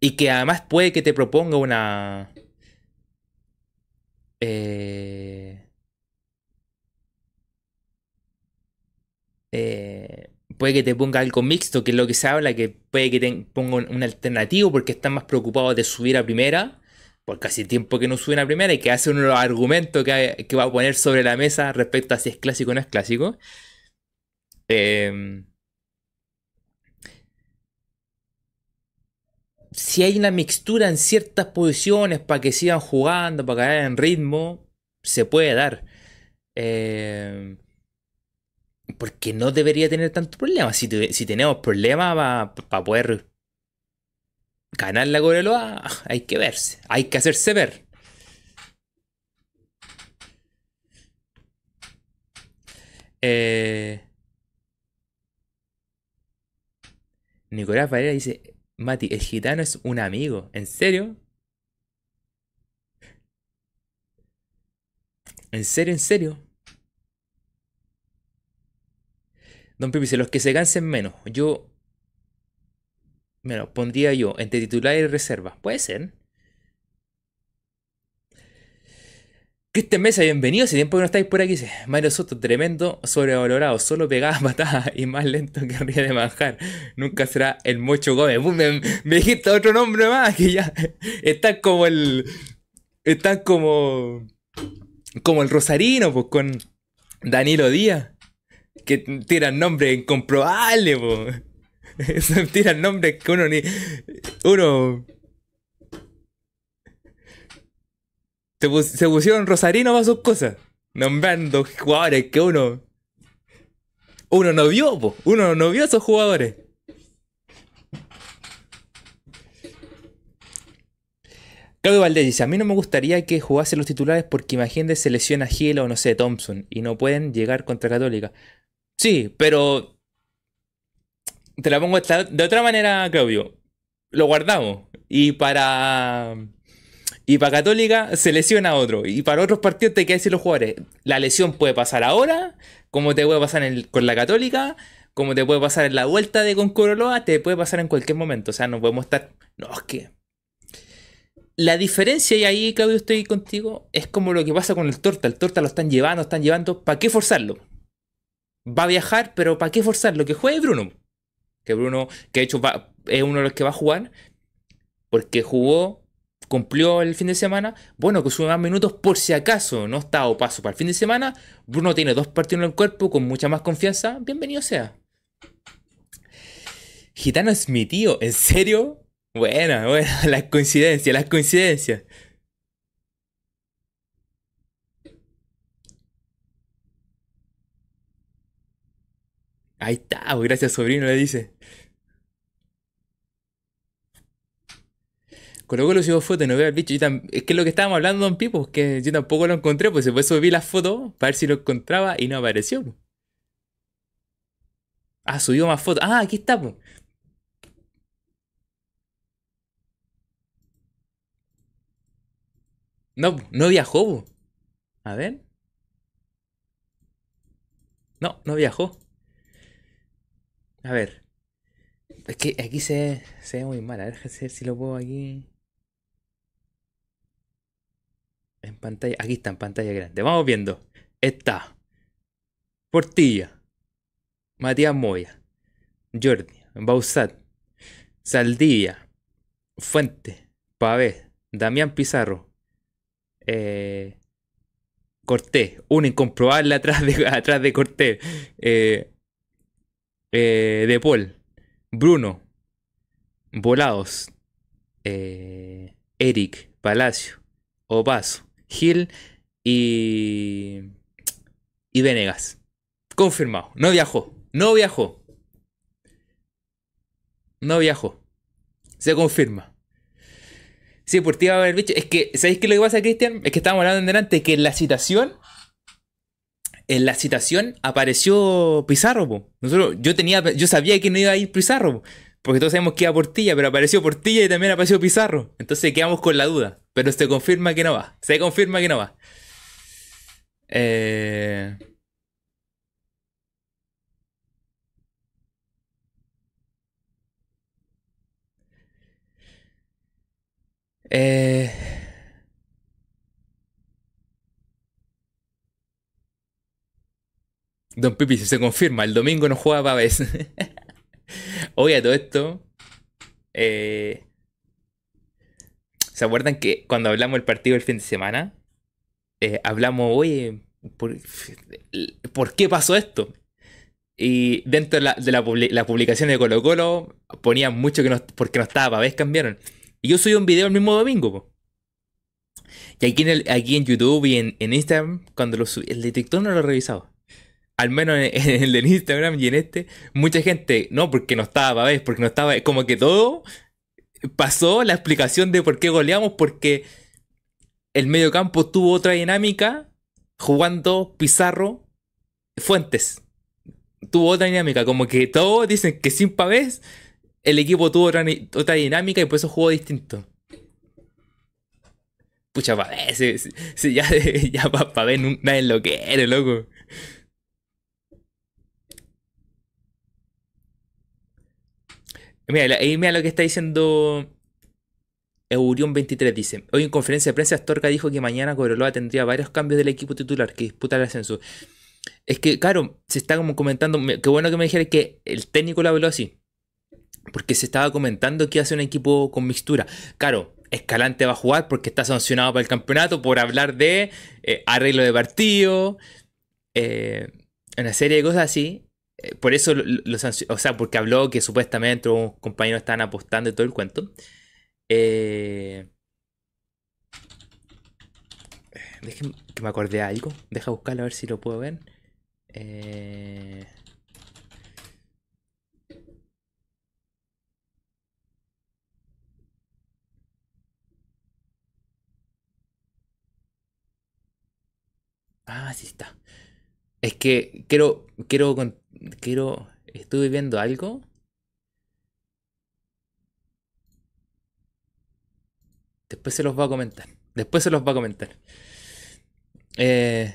Y que además puede que te proponga una... Eh, eh, puede que te ponga algo mixto, que es lo que se habla, que puede que te ponga un, alternativo porque están más preocupados de subir a primera, por casi tiempo que no suben a primera y que hace uno de los argumentos que, va a poner sobre la mesa respecto a si es clásico o no es clásico. Em, si hay una mixtura en ciertas posiciones para que sigan jugando, para caer en ritmo, se puede dar. Eh, porque no debería tener tanto problema. Si, tenemos problemas para poder ganar la Coreloa, hay que verse, hay que hacerse ver. Eh, Nicolás Varela dice, Mati, el gitano es un amigo. ¿En serio? ¿En serio, en serio? Don Pipi dice, los que se cansen menos. Yo, bueno, pondría yo entre titular y reserva. Puede ser. Cristian Mesa, bienvenido. Hace tiempo que no estáis por aquí. Mario Soto, tremendo, sobrevalorado. Solo pegaba patadas y más lento que arriba de manjar. Nunca será el Mocho Gómez. Me, dijiste otro nombre más que ya. Están como el. Están como. Como el Rosarino, pues con Danilo Díaz que tiran nombres incomprobables, po. tiran nombres que uno ni. Uno. Se, pusieron rosarino para sus cosas. Nombrando jugadores que uno. Uno no vio, po. Uno no vio esos jugadores. Claudio Valdés dice, a mí no me gustaría que jugase los titulares porque imagínate se lesiona Gil o no sé, Thompson y no pueden llegar contra Católica. Sí, pero te la pongo de otra manera, Claudio. Lo guardamos. Y para. Y para Católica se lesiona otro. Y para otros partidos te que decir los jugadores. La lesión puede pasar ahora, como te puede pasar con la Católica, como te puede pasar en la vuelta de Concoroloa, te puede pasar en cualquier momento. O sea, no podemos estar. No, es que. La diferencia, y ahí, Claudio, estoy contigo, es como lo que pasa con el torta. El torta lo están llevando, están llevando. ¿Para qué forzarlo? va a viajar, pero ¿para qué forzarlo? Que juegue Bruno. Que Bruno, que de hecho es uno de los que va a jugar, porque jugó, cumplió el fin de semana. Bueno, que sube más minutos por si acaso no está o paso para el fin de semana. Bruno tiene dos partidos en el cuerpo con mucha más confianza. Bienvenido sea. Gitano es mi tío, ¿en serio? Buena, buena, las coincidencias, las coincidencias. Ahí está, pues, gracias sobrino, le dice. Colocó los hijos fotos, no veo al bicho. es que lo que estábamos hablando, Don Pipo, es que yo tampoco lo encontré, pues después subí las fotos para ver si lo encontraba y no apareció. Pues. Ah, subió más fotos. Ah, aquí está, pues. No, no viajó. Pues. A ver. No, no viajó. A ver. Es que aquí se, se ve muy mal. A ver si lo puedo aquí. En pantalla. Aquí está, en pantalla grande. Vamos viendo. está Portilla, Matías Moya, Jordi, Bausat, Saldivia, Fuente, Pavé, Damián Pizarro, eh, Cortés, un incomprobable atrás de, atrás de Cortés, eh, eh, De Paul, Bruno, Volados, eh, Eric, Palacio, Opaso, Gil y, y Venegas. Confirmado, no viajó, no viajó. No viajó. Se confirma. Sí, por ti va a haber bicho. Es que, ¿sabéis qué lo que pasa, Cristian? Es que estábamos hablando en delante que en la citación. En la citación apareció Pizarro, po. Nosotros, yo tenía, yo sabía que no iba a ir Pizarro, porque todos sabemos que iba Portilla, pero apareció Portilla y también apareció Pizarro. Entonces quedamos con la duda. Pero se confirma que no va. Se confirma que no va. Eh. Eh, Don Pipi, si se confirma, el domingo no juega Pavés. Oye, todo esto. eh, ¿Se acuerdan que cuando hablamos del partido del fin de semana? eh, hablamos, oye, ¿por, por qué pasó esto? Y dentro de la, de la la publicación de Colo Colo ponían mucho que no, porque no estaba Pavés, cambiaron. Y yo subí un video el mismo domingo. Y aquí en, el- aquí en YouTube y en, en Instagram, cuando lo subí, el de TikTok no lo he revisado. Al menos en, el Instagram y en este, mucha gente, no, porque no estaba Pavés, porque no estaba, como que todo pasó la explicación de por qué goleamos, porque el mediocampo tuvo otra dinámica jugando Pizarro Fuentes. Tuvo otra dinámica, como que todos dicen que sin Pavés el equipo tuvo otra, dinámica y por eso jugó distinto. Pucha, Pavés, ya, ya pa- Pavés nadie lo quiere, loco. Mira, ahí mira lo que está diciendo Eurión23 dice, hoy en conferencia de prensa Astorga dijo que mañana Cobreloa tendría varios cambios del equipo titular que disputa el ascenso. Es que, claro, se está como comentando, me- qué bueno que me dijeras que el técnico lo habló así, porque se estaba comentando que hace un equipo con mixtura. Claro, Escalante va a jugar porque está sancionado para el campeonato por hablar de eh, arreglo de partido, eh, una serie de cosas así. Eh, por eso lo, lo sancio- o sea, porque habló que supuestamente unos compañeros estaban apostando y todo el cuento. Eh, Dejen que me acordé de algo. Deja buscarlo a ver si lo puedo ver. Eh, Ah, sí está. Es que quiero, quiero, quiero, estuve viendo algo. Después se los voy a comentar. Después se los voy a comentar. Eh,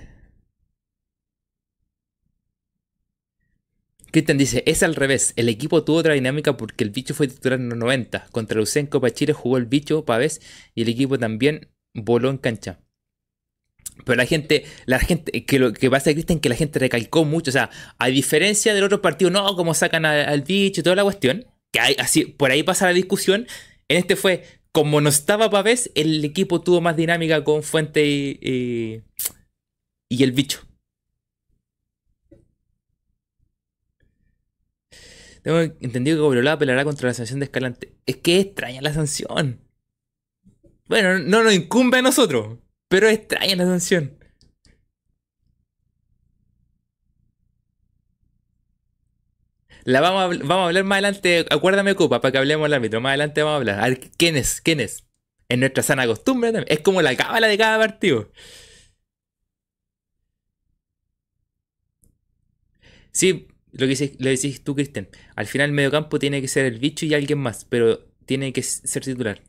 Cristian dice, es al revés. El equipo tuvo otra dinámica porque el bicho fue titular en los 90. Contra Lucén Copa Chile jugó el bicho Pavés y el equipo también voló en cancha. Pero la gente, la gente, que lo que pasa, Cristian, que la gente recalcó mucho. O sea, a diferencia del otro partido, no, como sacan al bicho y toda la cuestión. Que hay, así, por ahí pasa la discusión. En este fue, como no estaba Pavés, el equipo tuvo más dinámica con Fuente y, y, el bicho. Tengo entendido que Cobreloa apelará contra la sanción de Escalante. Es que extraña la sanción. Bueno, no nos incumbe a nosotros, pero es extraña la sanción. La vamos a, hablar más adelante. Acuérdame, Copa, para que hablemos del árbitro. Más adelante vamos a hablar. ¿quién es? ¿Quién es? En nuestra sana costumbre también. Es como la cábala de cada partido. Sí, lo que dices, lo decís tú, Cristian. Al final el mediocampo tiene que ser el bicho y alguien más, pero tiene que ser titular.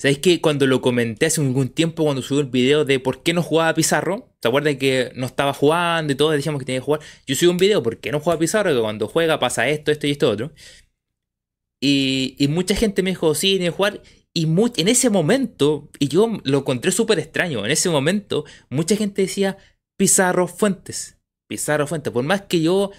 ¿Sabéis que cuando lo comenté hace algún tiempo, cuando subí un video de por qué no jugaba Pizarro? ¿Se acuerdan que no estaba jugando y todos decíamos que tenía que jugar? Yo subí un video, ¿por qué no juega Pizarro? Que cuando juega pasa esto, esto y esto otro. Y, y mucha gente me dijo, sí, tiene que jugar. Y en ese momento, y yo lo encontré súper extraño, en ese momento mucha gente decía Pizarro Fuentes. Pizarro Fuentes. Por más que yo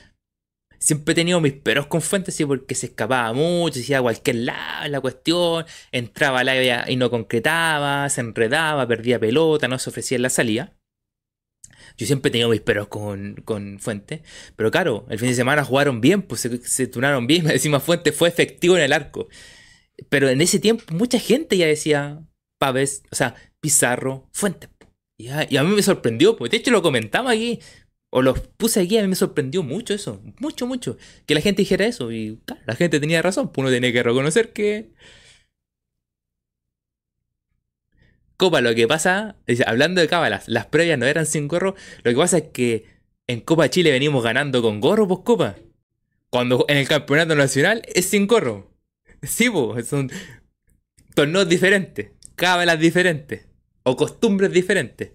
siempre he tenido mis peros con Fuentes, sí, porque se escapaba mucho, decía cualquier lado la cuestión, entraba la y no concretaba, se enredaba, perdía pelota, no se ofrecía en la salida. Yo siempre he tenido mis peros con, con Fuentes. Pero claro, el fin de semana jugaron bien, pues se, se turnaron bien. Me decimos Fuentes fue efectivo en el arco. Pero en ese tiempo mucha gente ya decía Paves, o sea, Pizarro, Fuentes. Y a, mí me sorprendió, porque de hecho lo comentaba aquí, o lo puse aquí, a mí me sorprendió mucho eso, mucho, mucho, que la gente dijera eso. Y claro, la gente tenía razón, pues uno tiene que reconocer que... Copa, lo que pasa, hablando de cábalas, las previas no eran sin gorro, lo que pasa es que en Copa Chile venimos ganando con gorro, pues Copa. Cuando en el campeonato nacional es sin gorro. Sí, son torneos diferentes, cábalas diferentes o costumbres diferentes.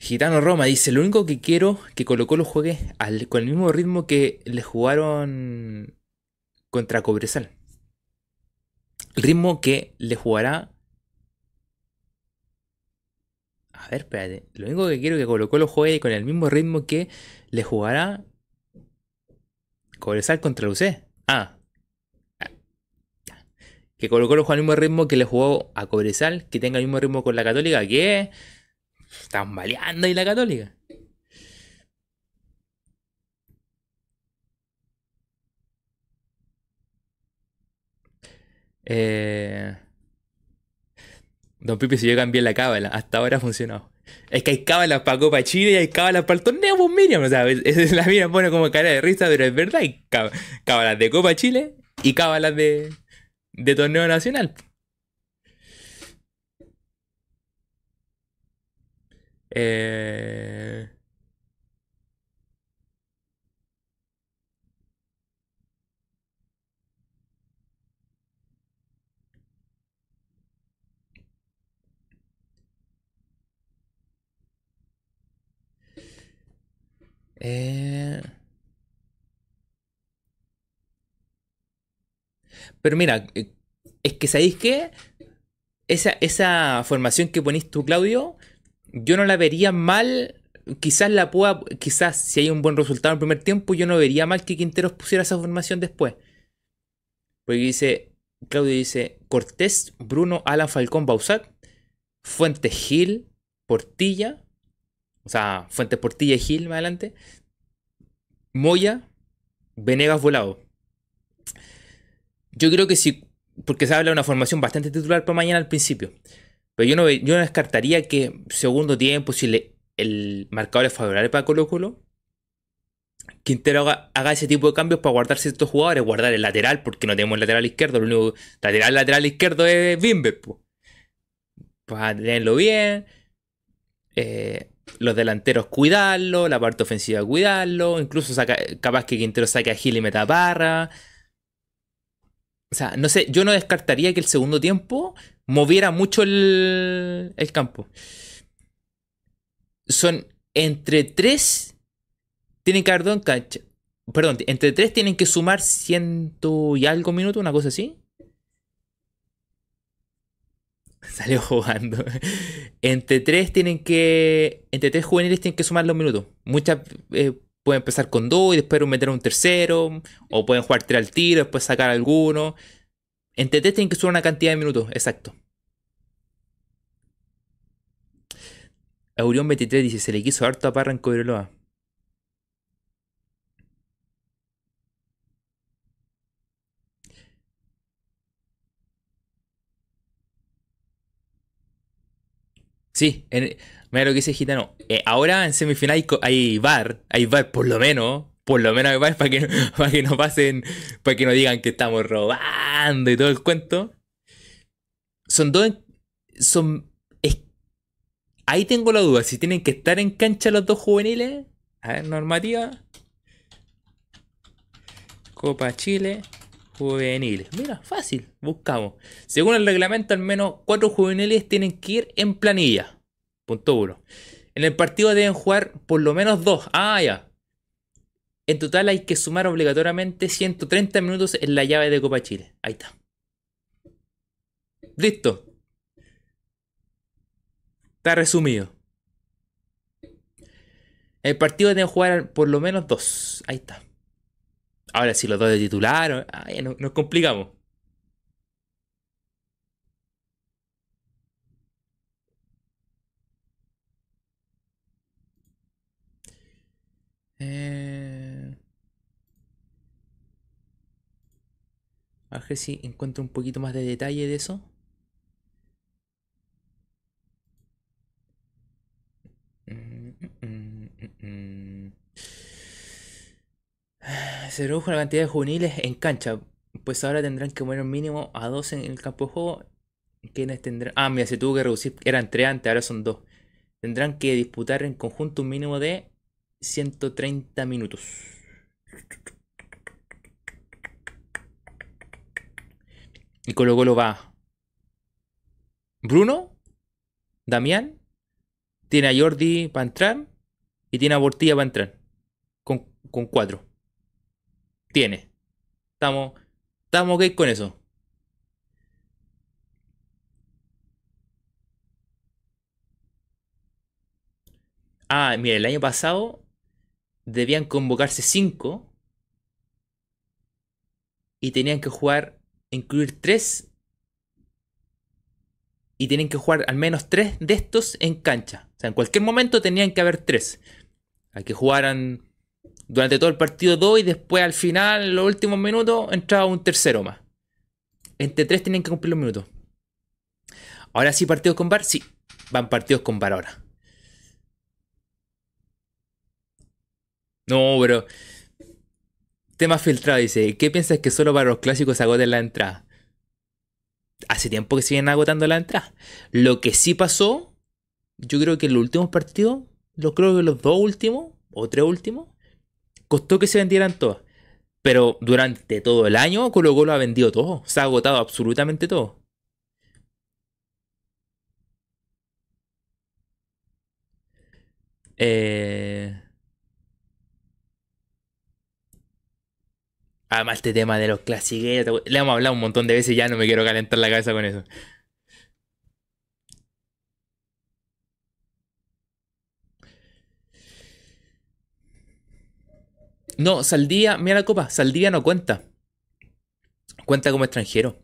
Gitano Roma dice, lo único que quiero que colocó los juegue con el mismo ritmo que le jugaron contra Cobresal. El ritmo que le jugará... A ver, espérate. Lo único que quiero que colocó los juegue con el mismo ritmo que le jugará Cobresal contra UC. Ah. Que colocó los el mismo ritmo que le jugó a Cobresal, que tenga el mismo ritmo con la Católica, que están baleando ahí la Católica. Eh... Don Pipe, si yo cambié la cábala, hasta ahora ha funcionado. Es que hay cábalas para Copa Chile y hay cábalas para el torneo, pues Miriam. O sea, es, la mía pone como cara de risa, pero es verdad. Hay cábalas de Copa Chile y cábalas de torneo nacional. Eh... Eh, pero mira, eh, es que sabéis que esa, esa formación que ponís tú, Claudio, yo no la vería mal. Quizás la pueda, quizás si hay un buen resultado en el primer tiempo, yo no vería mal que Quinteros pusiera esa formación después. Porque dice, Claudio dice, Cortés, Bruno, Alan Falcón, Bausat, Fuentes Gil, Portilla, o sea, Fuentes Portilla y Gil más adelante. Moya, Venegas Volado. Yo creo que sí, porque se habla de una formación bastante titular para mañana al principio. Pero yo no, yo no descartaría que segundo tiempo, si el marcador es favorable para Colo Colo, Quintero haga, ese tipo de cambios para guardar ciertos jugadores, guardar el lateral, porque no tenemos lateral izquierdo, lo único lateral lateral izquierdo es Bimbe. Para tenerlo bien. Eh, los delanteros cuidarlo, la parte ofensiva cuidarlo, incluso saca, capaz que Quintero saque a Gil y meta barra. O sea, no sé, yo no descartaría que el segundo tiempo moviera mucho el, el campo. Son entre tres, tienen que haber dos. Perdón, entre tres tienen que sumar ciento y algo minutos, una cosa así. Salió jugando. Entre tres tienen que. Entre tres juveniles tienen que sumar los minutos. Muchas eh, pueden empezar con dos y después meter un tercero. O pueden jugar tres al tiro, después sacar alguno. Entre tres tienen que sumar una cantidad de minutos, exacto. Aurión 23 dice: Se le quiso harto a Parra en Cobreloa. Sí, mira lo que dice Gitano. Eh, ahora en semifinal hay, bar, hay bar por lo menos, por lo menos para que, para que no pasen, para que no digan que estamos robando y todo el cuento. Son dos, son, ahí tengo la duda, si tienen que estar en cancha los dos juveniles. A ver, normativa. Copa Chile, juveniles. Mira, fácil, buscamos. Según el reglamento, al menos cuatro juveniles tienen que ir en planilla. Punto uno. En el partido deben jugar por lo menos dos. Ah, ya. En total hay que sumar obligatoriamente 130 minutos en la llave de Copa Chile. Ahí está. Listo. Está resumido. El partido que jugar por lo menos dos. Ahí está. Ahora, si los dos de titular, nos complicamos. A ver si encuentro un poquito más de detalle de eso. Se redujo la cantidad de juveniles en cancha, pues ahora tendrán que poner un mínimo a dos en el campo de juego. ¿Quiénes tendrán? Ah, mira, se tuvo que reducir, eran tres antes, ahora son dos. Tendrán que disputar en conjunto un mínimo de 130 minutos. Y Colo Colo va Bruno, Damián, tiene a Jordi para entrar y tiene a Bortilla para entrar. Con, con cuatro. Tiene. Estamos, estamos ok con eso. Ah, mira, el año pasado debían convocarse cinco y tenían que jugar, incluir tres y tenían que jugar al menos tres de estos en cancha. O sea, en cualquier momento tenían que haber tres. Hay que jugaran durante todo el partido dos y después al final, los últimos minutos, entraba un tercero más. Entre tres tenían que cumplir los minutos. Ahora sí, partidos con bar, sí, van partidos con bar ahora. No, pero. Tema filtrado dice: ¿Qué piensas que solo para los clásicos se agoten la entrada? Hace tiempo que siguen agotando la entrada. Lo que sí pasó, yo creo que en los últimos partidos, lo creo que los dos últimos, o tres últimos, costó que se vendieran todas. Pero durante todo el año Colo Colo ha vendido todo. Se ha agotado absolutamente todo. Eh... Además, este tema de los clasiqueros, le hemos hablado un montón de veces ya no me quiero calentar la cabeza con eso. No, Saldía, mira la copa, Saldía no cuenta. Cuenta como extranjero.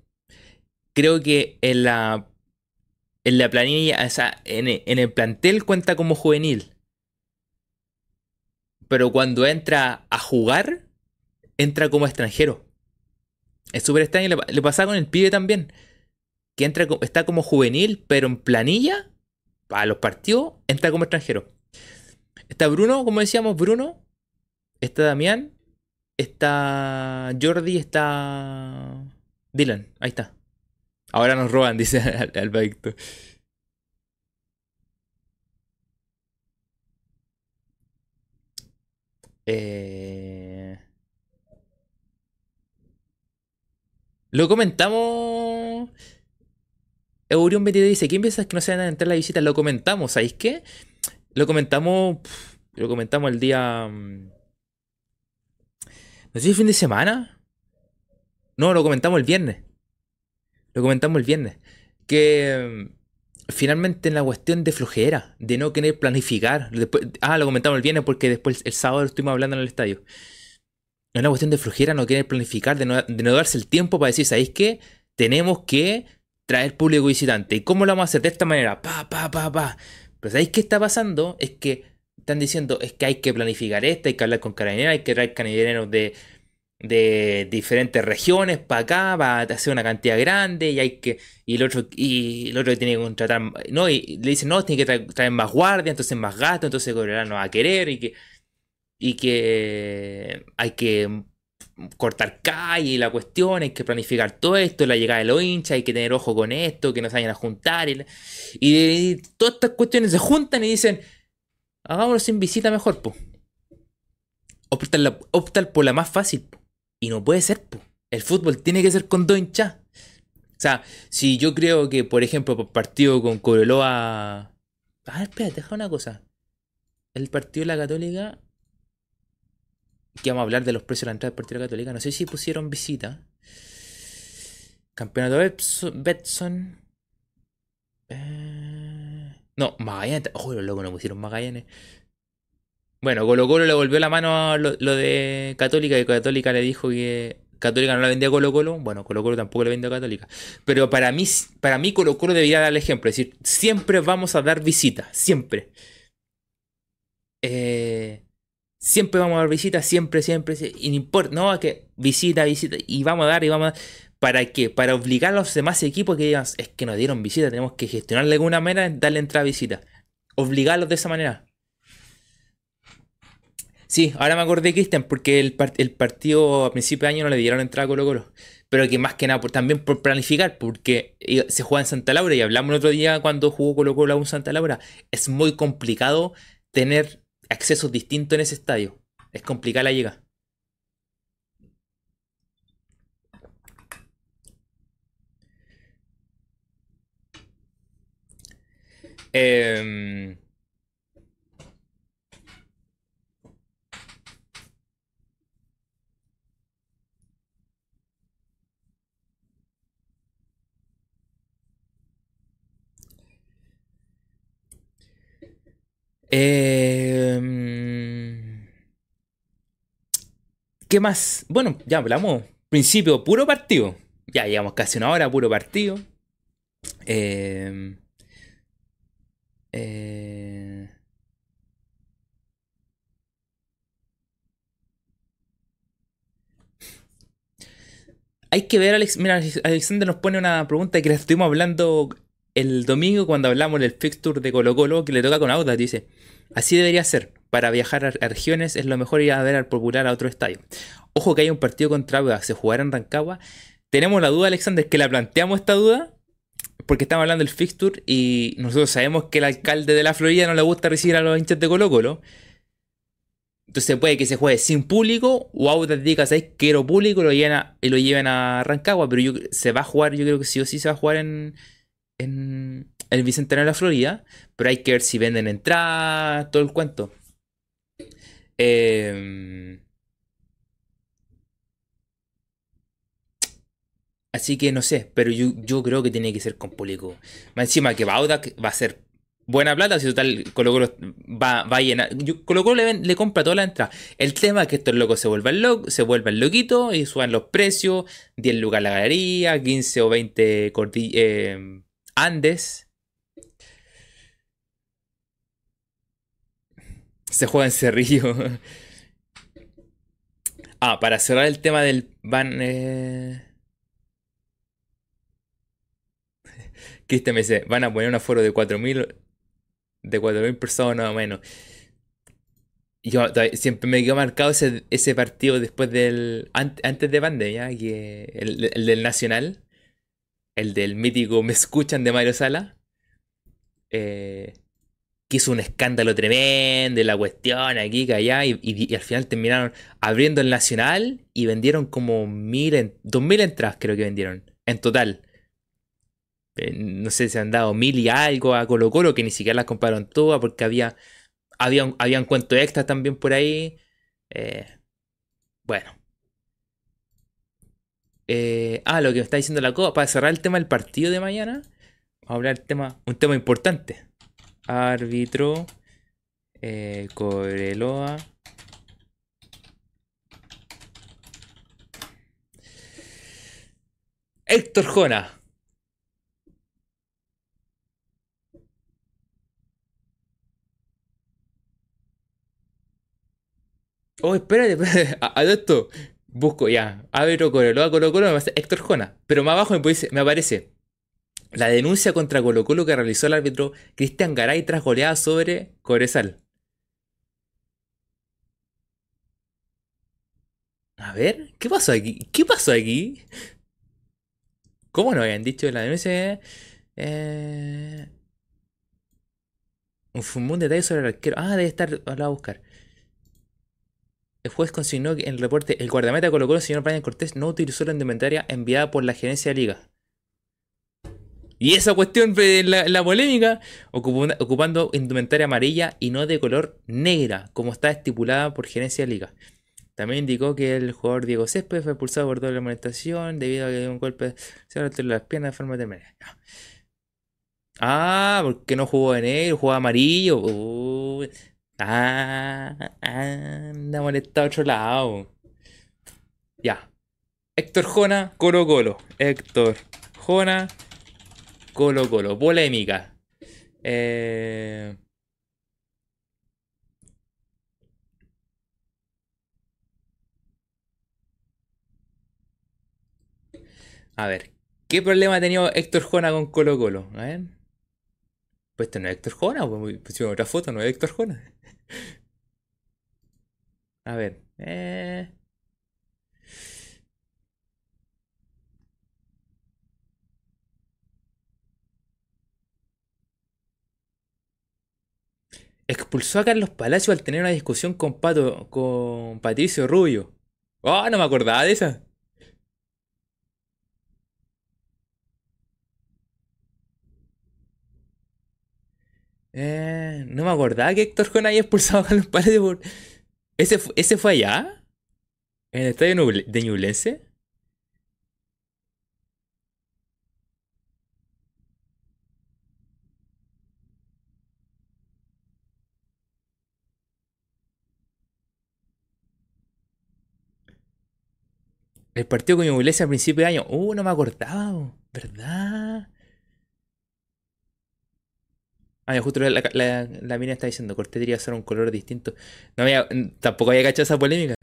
Creo que en la, en la planilla, o sea, en el plantel cuenta como juvenil. Pero cuando entra a jugar, entra como extranjero. Es súper extraño. Le, le pasa con el pibe también. Que entra, está como juvenil, pero en planilla, para los partidos, entra como extranjero. Está Bruno, como decíamos, Bruno. Está Damián. Está Jordi. Está Dylan. Ahí está. Ahora nos roban, dice Alberto. Eh... Lo comentamos. Eurion 22 dice: ¿Quién piensas que no se van a entrar la visita? Lo comentamos, ¿sabéis qué? Lo comentamos. Lo comentamos el día. Mm, ¿No sé si fin de semana? No, lo comentamos el viernes. Lo comentamos el viernes. Que mm, finalmente en la cuestión de flojera, de no querer planificar. Después, ah, lo comentamos el viernes porque después el sábado estuvimos hablando en el estadio. Es una cuestión de flojera, no querer planificar, de no, darse el tiempo para decir, ¿sabéis qué? Tenemos que traer público visitante. ¿Y cómo lo vamos a hacer? De esta manera, pa, pa, pa, pa. Pero ¿sabéis qué está pasando? Es que están diciendo, es que hay que planificar esto, hay que hablar con carabineros, hay que traer carabineros de, de diferentes regiones para acá, para hacer una cantidad grande, y hay que, y el otro, y el otro tiene que contratar, no, y le dicen, no, tiene que traer, más guardia, entonces más gasto, entonces el no va a querer, y que y que hay que cortar calle y la cuestión, hay que planificar todo esto, la llegada de los hinchas, hay que tener ojo con esto, que nos vayan a juntar. Y, todas estas cuestiones se juntan y dicen, hagámoslo sin visita mejor, pues. Optan, por la más fácil, y no puede ser, pues. El fútbol tiene que ser con dos hinchas. O sea, si yo creo que, por ejemplo, por partido con Cobreloa... Ah, espérate, deja una cosa. El partido de la Católica que vamos a hablar de los precios de la entrada del Partido Católica. No sé si pusieron visita. Campeonato Betson. Eh, no, Magallanes. Ojo, los locos no pusieron Magallanes. Bueno, Colo Colo le volvió la mano a lo, de Católica y Católica le dijo que Católica no la vendía a Colo Colo. Bueno, Colo Colo tampoco le vendió a Católica. Pero para mí, para mí Colo Colo debería dar el ejemplo. Es decir, siempre vamos a dar visita. Siempre. Eh, siempre vamos a dar visita. Siempre, siempre. Y no importa. No, que visita, visita. Y vamos a dar y vamos a dar. ¿Para qué? Para obligar a los demás equipos que digan, es que nos dieron visita, tenemos que gestionarle de alguna manera, darle entrada a visita. Obligarlos de esa manera. Sí, ahora me acordé, Cristian, porque el, el, partido a principio de año no le dieron entrada a Colo Colo. Pero que más que nada, por, también por planificar, porque se juega en Santa Laura y hablamos el otro día cuando jugó Colo Colo en Santa Laura. Es muy complicado tener accesos distintos en ese estadio. Es complicada la llegada. Eh, Em, ¿Qué más? Bueno, ya hablamos. Principio, puro partido. Ya llevamos casi una hora, puro partido. Em, eh, hay que ver, Alex. Alexander nos pone una pregunta que le estuvimos hablando el domingo cuando hablamos del fixture de Colo Colo que le toca con Audax, dice, así debería ser, para viajar a, regiones es lo mejor ir a ver al popular a otro estadio. Ojo que hay un partido contra Audax, se jugará en Rancagua. Tenemos la duda, Alexander, que la planteamos esta duda, porque estamos hablando del fixture y nosotros sabemos que el alcalde de la Florida no le gusta recibir a los hinchas de Colo Colo. Entonces puede que se juegue sin público o Audax diga, ¿sabes? Quiero público lo y lo lleven a Rancagua, pero se va a jugar, yo creo que sí o sí se va a jugar en, en el Bicentenario de la Florida, pero hay que ver si venden entradas, todo el cuento. Em, así que no sé, pero yo, creo que tiene que ser con público. Encima que Bauda va a ser buena plata, si total Colo va, va a llenar. Colo Colo le, compra toda la entrada. El tema es que estos locos se vuelvan, lo, se vuelvan loquitos y suban los precios. 10 lucas la galería, 15 o 20 eh, Andes. Se juega en Cerrillo. ah, para cerrar el tema del van. Eh... Me dice, van a poner un aforo de 4.000 de 4.000 personas o menos. Yo siempre me quedo marcado ese, ese partido después del. antes de pandemia, que el del Nacional el del mítico Me Escuchan de Mario Sala, eh, que hizo un escándalo tremendo, la cuestión aquí, que allá, y, al final terminaron abriendo el Nacional y vendieron como mil, dos mil entradas creo que vendieron, en total. Eh, no sé si han dado mil y algo a Colo Colo, que ni siquiera las compraron todas porque había, había, había un cuento extra también por ahí. Eh, bueno, eh, ah, lo que me está diciendo la COA, para cerrar el tema del partido de mañana, vamos a hablar del tema, un tema importante. Árbitro, eh, Coreloa. Héctor Jona. Oh, espérate, espérate. A, esto. Busco ya, Árbitro Colo a Colo Colo me aparece Héctor Jona. Pero más abajo me, aparece la denuncia contra Colo Colo que realizó el árbitro Cristian Garay tras goleada sobre Corezal. A ver, ¿qué pasó aquí? ¿Qué pasó aquí? ¿Cómo no habían dicho la denuncia? Eh... Un, detalle sobre el arquero. Ah, debe estar. Ahora a buscar. El juez consignó en el reporte el guardameta colocó el señor Brian Cortés no utilizó la indumentaria enviada por la gerencia de liga. Y esa cuestión de la, polémica, ocupando indumentaria amarilla y no de color negra, como está estipulada por gerencia de liga. También indicó que el jugador Diego Césped fue expulsado por doble amonestación debido a que dio un golpe se le las piernas de forma determinada. Ah, porque no jugó en él, jugó amarillo. Uy. Ah, anda molestado a otro lado. Ya. Héctor Jona, Colo Colo. Héctor Jona, Colo Colo. Polémica. Eh... A ver, ¿qué problema ha tenido Héctor Jona con Colo Colo? A ver. Pues este no es Héctor Jona, pues pusimos otra foto, no es Héctor Jona. A ver. Eh... Expulsó a Carlos Palacio al tener una discusión con Pato, con Patricio Rubio. Oh, no me acordaba de esa. Eh, no me acordaba que Héctor Juan había expulsado a Carlos Palacio por... ¿Ese, ¿Ese fue allá? ¿En el estadio de Ñublense? El partido con Ñublense a principio de año. Uh, no me acordaba, ¿verdad? Ah, justo la, la, mina está diciendo, Cortés debería ser un color distinto. No había, tampoco había cachado esa polémica.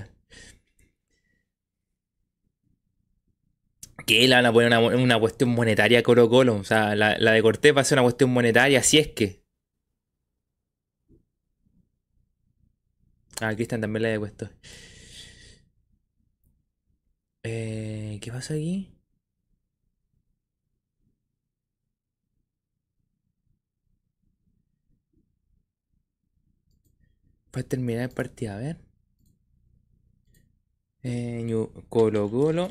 ¿Qué? Le van a poner una, cuestión monetaria a Colo. O sea, la, de Cortés va a ser una cuestión monetaria, si es que. Ah, Cristian también le ha puesto. Eh, ¿Qué pasa aquí? Para terminar el partido, a ver. Eh, Colo Colo.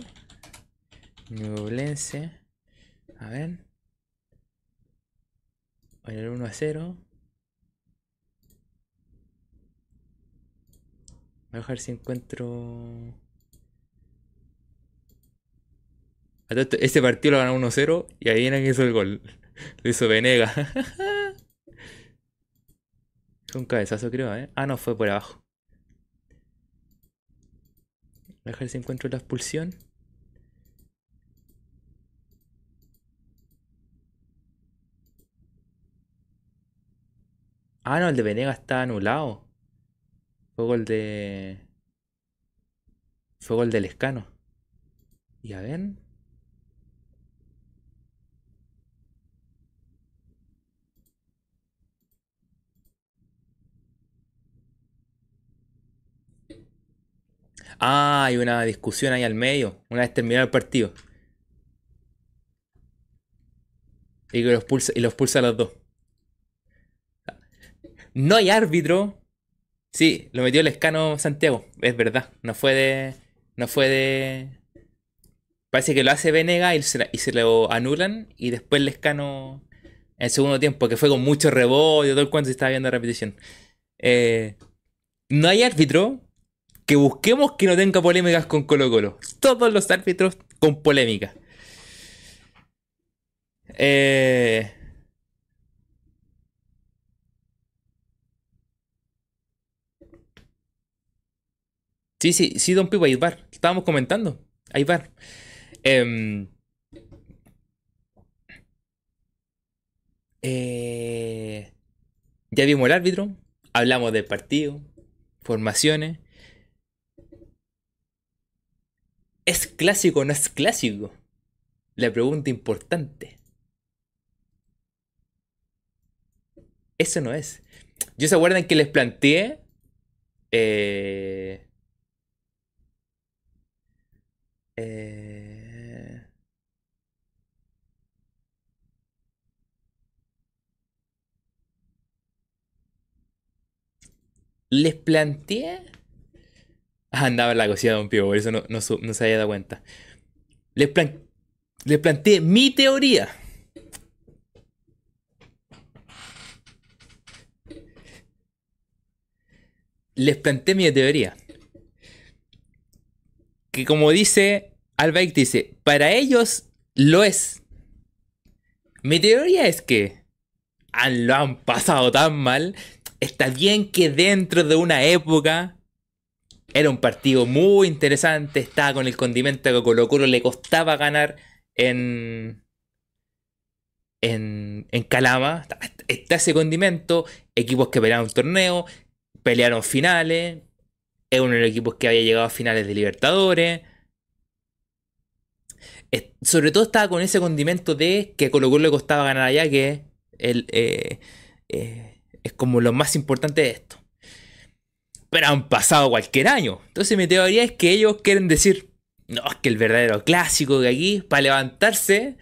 Ñublense. A ver. En el 1 a 0. Voy a ver si encuentro. Este partido lo ganó 1-0 y ahí viene que hizo el gol. Lo hizo Venega. Fue un cabezazo, creo, ¿eh? Ah, no, fue por abajo. Ver si encuentro la expulsión. Ah, no, el de Venega está anulado. Fue gol de. Fue gol del escano. Y a ver. Ah, hay una discusión ahí al medio, una vez terminado el partido. Y los pulsa, y los pulsa a los dos. No hay árbitro. Sí, lo metió el escano Santiago, es verdad. No fue de. No fue de. Parece que lo hace Venega y se, lo anulan. Y después el escano en el segundo tiempo, que fue con mucho rebote, todo el cuento se estaba viendo repetición. Eh, no hay árbitro que busquemos que no tenga polémicas con Colo Colo. Todos los árbitros con polémica. Eh... Sí, sí, sí, Don Pipo, Aibar. Estábamos comentando. Aibar. Eh... Eh... Ya vimos el árbitro. Hablamos del partido. Formaciones. ¿Es clásico o no es clásico? La pregunta importante. Eso no es. Yo se acuerdan que les planteé. Eh, eh, les planteé andaba en la cocina de un Pío, por eso no, se había dado cuenta. Les, planteé mi teoría. Les planteé mi teoría. que como dice Albaik, dice, para ellos lo es. Mi teoría es que lo han pasado tan mal. Está bien que dentro de una época era un partido muy interesante. Estaba con el condimento que Colo Colo le costaba ganar en, en, en Calama. Está ese condimento. Equipos que pelearon torneo. Pelearon finales. Es uno de los equipos que había llegado a finales de Libertadores. Sobre todo estaba con ese condimento de que Colo Colo le costaba ganar allá, que el, eh, eh, es como lo más importante de esto. Pero han pasado cualquier año. Entonces mi teoría es que ellos quieren decir, no, es que el verdadero clásico de aquí, para levantarse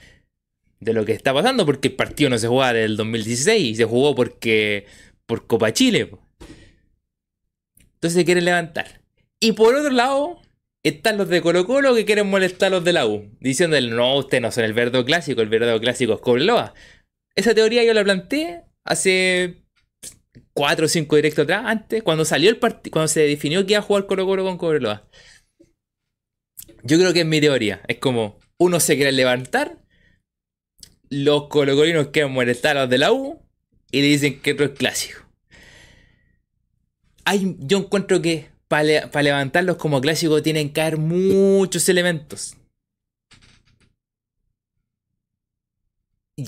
de lo que está pasando, porque el partido no se juega desde el 2016 y se jugó porque por Copa Chile. Entonces quieren levantar. Y por otro lado, están los de Colo Colo que quieren molestar a los de la U, diciéndole, no, ustedes no son el verdadero clásico, el verdadero clásico es Cobreloa. Esa teoría yo la planteé hace 4 o 5 directos atrás, antes, cuando salió el partido, cuando se definió que iba a jugar Colo Colo con Cobreloa. Yo creo que es mi teoría. Es como, uno se quiere levantar, los colocolinos quieren molestar a los de la U y le dicen que otro es clásico. Hay, yo encuentro que para levantarlos como clásico tienen que haber muchos elementos.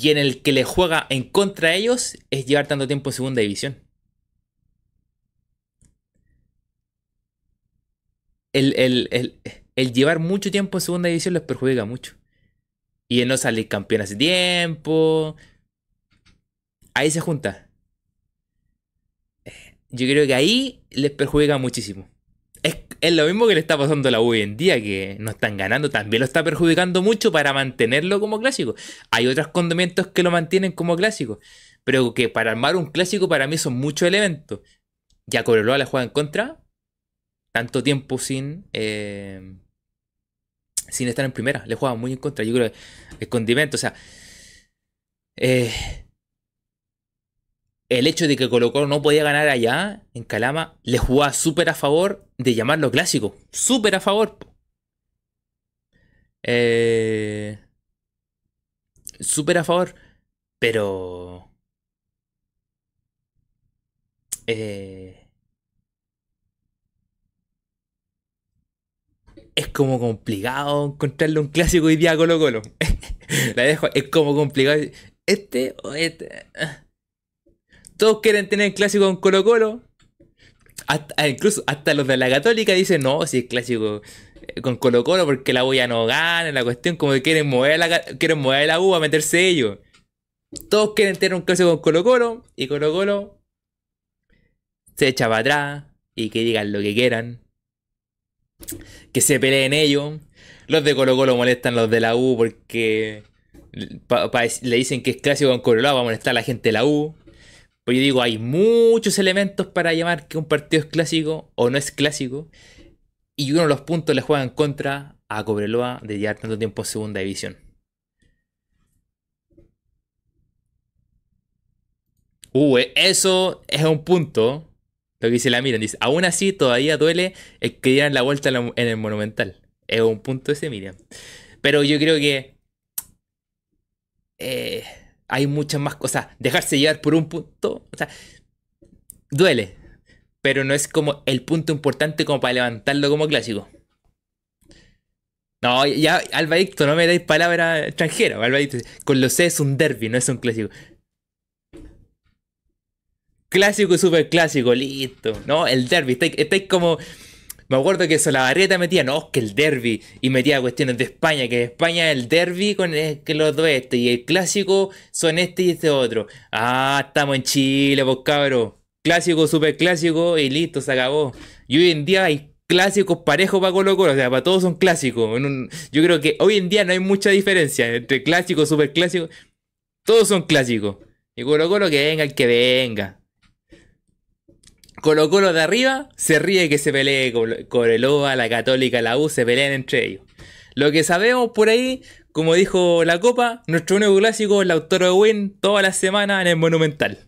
y en el que le juega en contra de ellos es llevar tanto tiempo en segunda división. El, llevar mucho tiempo en segunda división les perjudica mucho. Y el no salir campeón hace tiempo. Ahí se junta. Yo creo que ahí les perjudica muchísimo es, lo mismo que le está pasando a la U hoy en día, que no están ganando, también lo está perjudicando mucho para mantenerlo como clásico. Hay otros condimentos que lo mantienen como clásico, pero que para armar un clásico para mí son muchos elementos. Ya Cobreloa le juega en contra, tanto tiempo sin, eh, sin estar en primera, le juega muy en contra. Yo creo que el condimento, o sea, eh, el hecho de que Colo no podía ganar allá, en Calama, le jugaba súper a favor de llamarlo clásico. Súper a favor. Eh, súper a favor. Pero... Eh, es como complicado encontrarle un clásico hoy día a Colo Colo. La dejo, es como complicado. Este o este. Todos quieren tener clásico con Colo Colo. Ah, incluso hasta los de la Católica dicen, no, si es clásico eh, con Colo Colo porque la ya no gana, la cuestión como que quieren mover la, quieren mover la U meterse ellos. Todos quieren tener un clásico con Colo Colo y Colo Colo se echa para atrás y que digan lo que quieran. Que se peleen ellos. Los de Colo Colo molestan a los de la U porque le dicen que es clásico con Colo Colo, va a molestar a la gente de la U. Pues yo digo, hay muchos elementos para llamar que un partido es clásico o no es clásico. Y uno de los puntos le juega en contra a Cobreloa de llevar tanto tiempo en segunda división. Uh, eso es un punto. Lo que dice la Miriam. Dice, aún así todavía duele el que dieran la vuelta en el Monumental. Es un punto ese, Miriam. Pero yo creo que... Eh, hay muchas más cosas. Dejarse llevar por un punto, o sea, duele. Pero no es como el punto importante como para levantarlo como clásico. No, ya, Alba no me dais palabra extranjera. Alba con los C es un derby, no es un clásico. Clásico y super clásico, listo. No, el derby. Estáis como me acuerdo que Solabarrieta metía, no, que el derby, y metía cuestiones de España, que España el derby con eh, que los dos este, y el clásico son este y este otro. Ah, estamos en Chile, pues cabro. Clásico, super clásico, y listo, se acabó. Y hoy en día hay clásicos parejos para Colo Colo, o sea, para todos son clásicos. yo creo que hoy en día no hay mucha diferencia entre clásico, super clásico. Todos son clásicos. Y Colo Colo que venga el que venga. Colo Colo de arriba se ríe que se pelee Coreloa, la Católica, la U, se pelean entre ellos. Lo que sabemos por ahí, como dijo la Copa, nuestro nuevo clásico es la autora de Win toda la semana en el Monumental.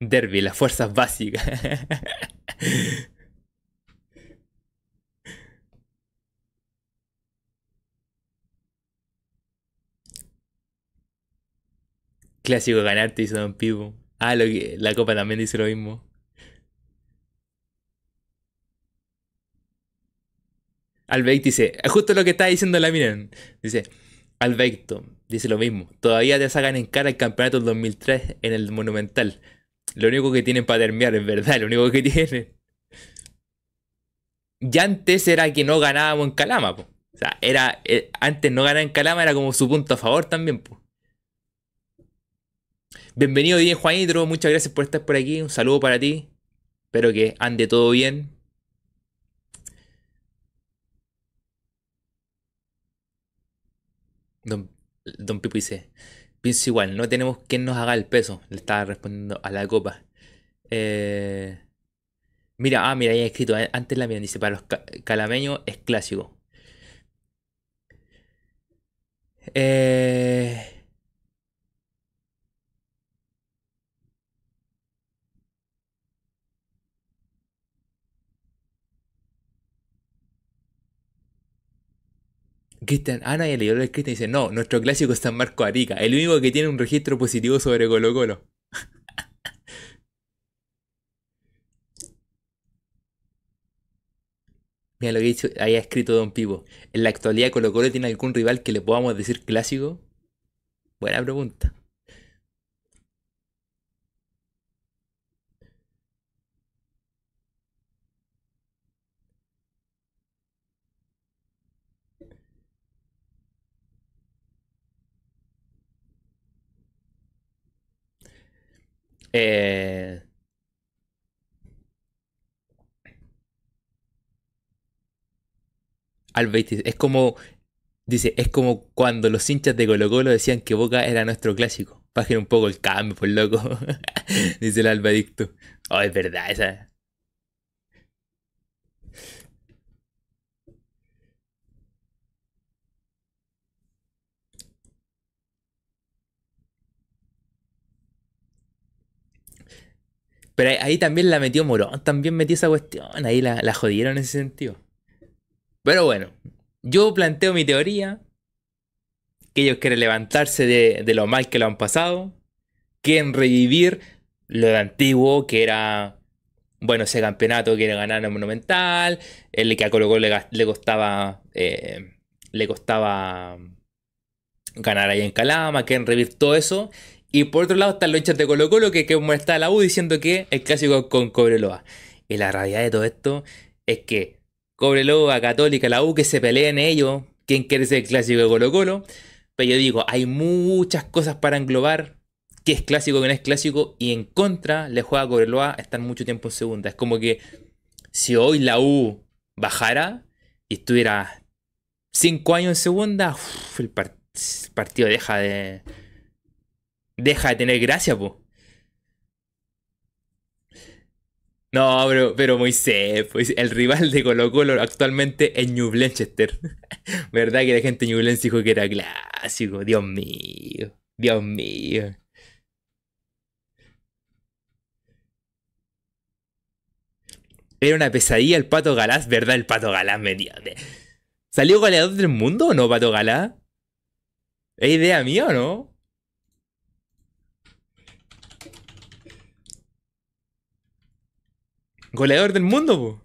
Derby, las fuerzas básicas. Clásico ganarte, hizo Don Pipo. Ah, lo que, la copa también dice lo mismo. Albeck dice, justo lo que está diciendo la miren. Dice, Albeicto, dice lo mismo. Todavía te sacan en cara el campeonato del 2003 en el Monumental. Lo único que tienen para terminar, es verdad, lo único que tienen. Ya antes era que no ganábamos en Calama, po. O sea, era, eh, antes no ganar en Calama era como su punto a favor también, po. Bienvenido bien, Juanito. Muchas gracias por estar por aquí. Un saludo para ti. Espero que ande todo bien. Don, Don Pipo dice, pienso igual, no tenemos quien nos haga el peso. Le estaba respondiendo a la copa. Eh, mira, ah, mira, ahí escrito eh, antes la mía. Dice, para los calameños es clásico. Eh... Cristian, ah, no, ya leyó el Cristian dice, no, nuestro clásico es San Marco Arica, el único que tiene un registro positivo sobre Colo Colo. Mira lo que dicho, ahí ha escrito Don Pipo. ¿En la actualidad Colo Colo tiene algún rival que le podamos decir clásico? Buena pregunta. Eh, es como, dice, es como cuando los hinchas de Colo Colo decían que Boca era nuestro clásico. Bajen un poco el cambio, por loco. dice el Albadicto. Oh, es verdad, esa. Pero ahí, también la metió Morón, también metió esa cuestión, ahí la, la jodieron en ese sentido. Pero bueno, yo planteo mi teoría, que ellos quieren levantarse de, lo mal que lo han pasado, quieren revivir lo de antiguo, que era, bueno, ese campeonato quiere ganar en Monumental, el que a Colo Colo le, costaba, eh, le costaba ganar ahí en Calama, quieren revivir todo eso, y por otro lado están los hinchas de Colo Colo que, que está la U diciendo que el clásico con Cobreloa. Y la realidad de todo esto es que Cobreloa, Católica, la U que se peleen ellos, quién quiere ser el clásico de Colo Colo. Pero yo digo, hay muchas cosas para englobar. ¿Qué es clásico, qué no es clásico? Y en contra le juega a Cobreloa estar mucho tiempo en segunda. Es como que si hoy la U bajara y estuviera 5 años en segunda, el partido deja de deja de tener gracia, po. No, pero, pero Moisés, pues el rival de Colo Colo actualmente es New Blanchester. ¿Verdad que la gente de New dijo que era clásico? Dios mío, Dios mío. Era una pesadilla el Pato Galás, ¿verdad? El Pato Galás me ¿Salió goleador del mundo o no, Pato Galás? ¿Es idea mía o no? Goleador del mundo, po.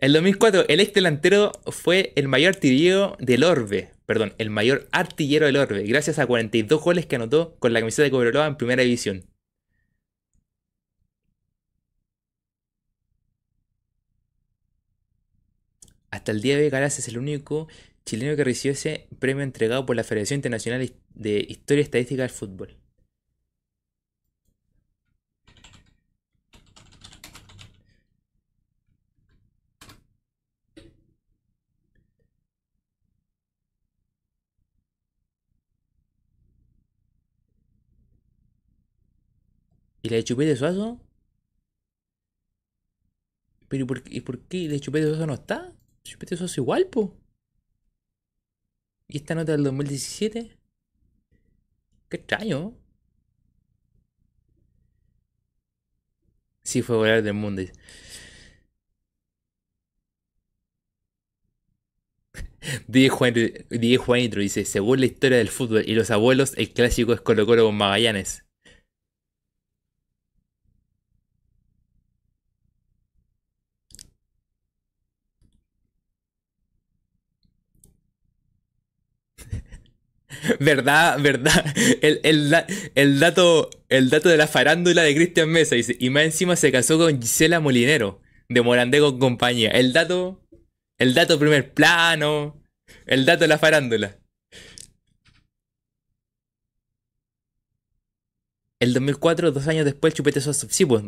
En 2004, el ex delantero fue el mayor artillero del Orbe. Perdón, el mayor artillero del Orbe, gracias a 42 goles que anotó con la camiseta de Cobreloa en primera división. Hasta el día de hoy, Galas es el único chileno que recibió ese premio entregado por la Federación Internacional de Historia Estadística del Fútbol. ¿Y la de Chupete Suazo? ¿Pero y por, qué la de Chupete Suazo no está? Chupete Suazo igual, po. ¿Y esta nota del 2017? Qué extraño. Sí, fue goleador del mundo. DJ Juan, DJ Juanitro dice, según la historia del fútbol y los abuelos, el clásico es Colo Colo con Magallanes. ¿Verdad? ¿Verdad? El, el, el dato, el dato de la farándula de Cristian Mesa dice, y más encima se casó con Gisela Molinero, de Morandé con compañía. El dato, el dato primer plano, el dato de la farándula. El 2004, dos años después, Chupete Soso. Sí, pues.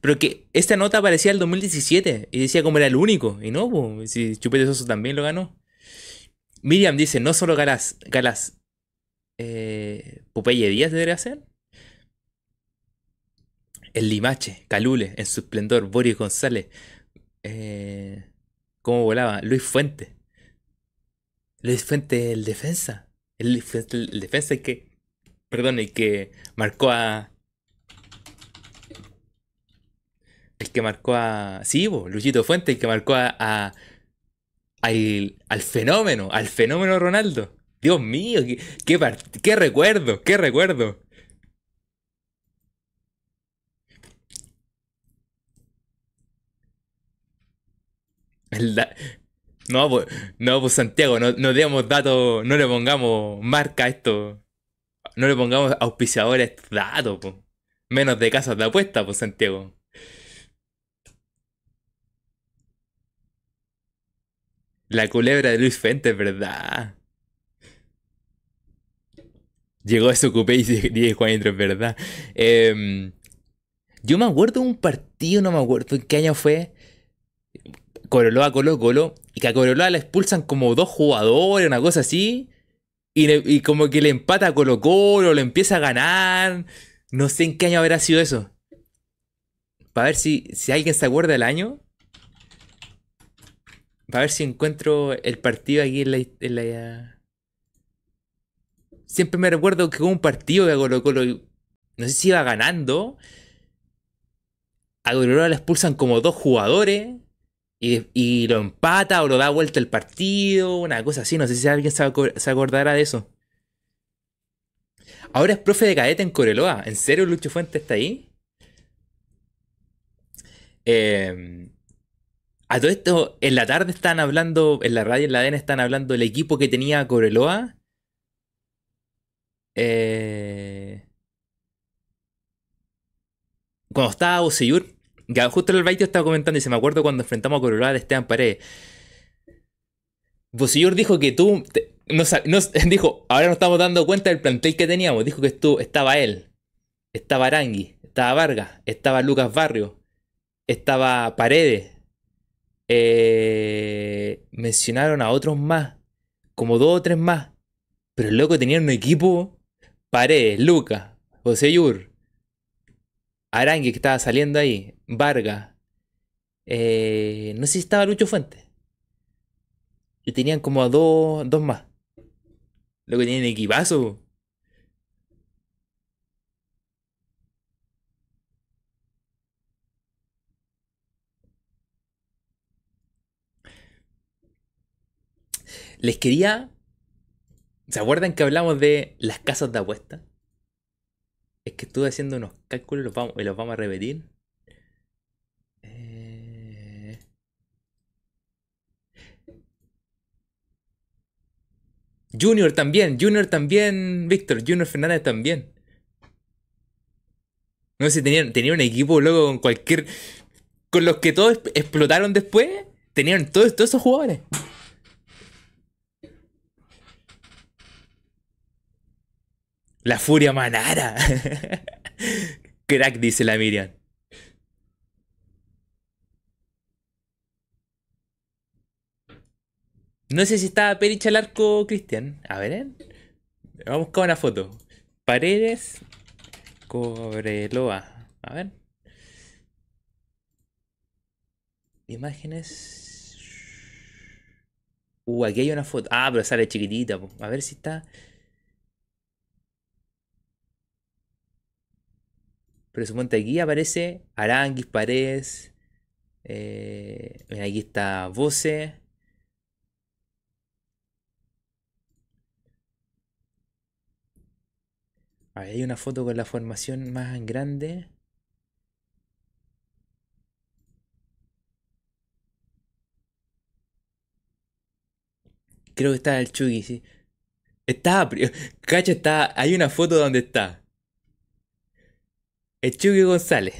Pero que esta nota aparecía el 2017 y decía como era el único. Y no, pues, si Chupete Soso también lo ganó. Miriam dice, no solo Galás, Galás. Eh, Popeye Díaz debería ser. El Limache, Calule, en su esplendor, Boris González. Eh, ¿Cómo volaba? Luis Fuente. Luis Fuente, el defensa. El, defensa el que. Perdón, el que marcó a. El que marcó a. Sí, bo, Luchito Fuente, el que marcó a. al fenómeno, al fenómeno Ronaldo. Dios mío, qué, qué, recuerdo, qué recuerdo. No, pues, no, Santiago, no, no demos datos, no le pongamos marca a esto, no le pongamos auspiciadores datos, pues. Menos de casas de apuesta, pues Santiago. La culebra de Luis Fuentes, ¿verdad? Llegó a su cupé y dice Juan es verdad. Em, yo me acuerdo un partido, no me acuerdo en qué año fue. Coroloa Colo Colo. Y que a Coroloa le expulsan como dos jugadores, una cosa así. Y, como que le empata a Colo Colo, le empieza a ganar. No sé en qué año habrá sido eso. Para ver si, si alguien se acuerda del año. Para ver si encuentro el partido aquí la, en la- Siempre me recuerdo que hubo un partido a Colo Colo, no sé si iba ganando, a Colo Colo le expulsan como dos jugadores y, lo empata o lo da vuelta el partido, una cosa así, no sé si alguien se, acordará de eso. Ahora es profe de cadete en Coreloa, ¿en serio Lucho Fuentes está ahí? Eh, a todo esto, en la tarde están hablando, en la radio, en la ADN están hablando del equipo que tenía Coreloa. Eh, cuando estaba Boseyur, ya justo el Baito estaba comentando y se me acuerdo cuando enfrentamos a Corolá de Esteban Paredes. Boseyur dijo que tú. te- dijo, ahora nos estamos dando cuenta del plantel que teníamos. Dijo que estu- estaba él, estaba Arangui, estaba Vargas, estaba Lucas Barrio, estaba Paredes. eh, mencionaron a otros más, como dos o tres más. Pero el loco tenía un equipo. Paredes, Lucas, Boseyur, Arangui que estaba saliendo ahí, Vargas, eh, no sé si estaba Lucho Fuentes. Y tenían como a dos, dos más. Lo que tienen equipazo. Les quería. ¿Se acuerdan que hablamos de las casas de apuesta? Es que estuve haciendo unos cálculos y los vamos, a repetir. Eh, Junior también, Junior también, Víctor, Junior Fernández también. No sé si tenían, tenían un equipo luego con cualquier. Con los que todos exp- explotaron después. Tenían todos, todos esos jugadores. La Furia Manara. Crack, dice la Miriam. No sé si estaba Perich al arco, Cristian. A ver, ¿eh? Vamos buscar una foto. Paredes, Cobreloa. A ver. Imágenes. Uh, aquí hay una foto. Ah, pero sale chiquitita. A ver si está. Pero suponte aquí aparece Aranguis, Paredes. Eh, aquí está Voce. Ahí hay una foto con la formación más grande. Creo que está el Chucky, sí. Está, cacho, está. Hay una foto donde está. El Chucky González.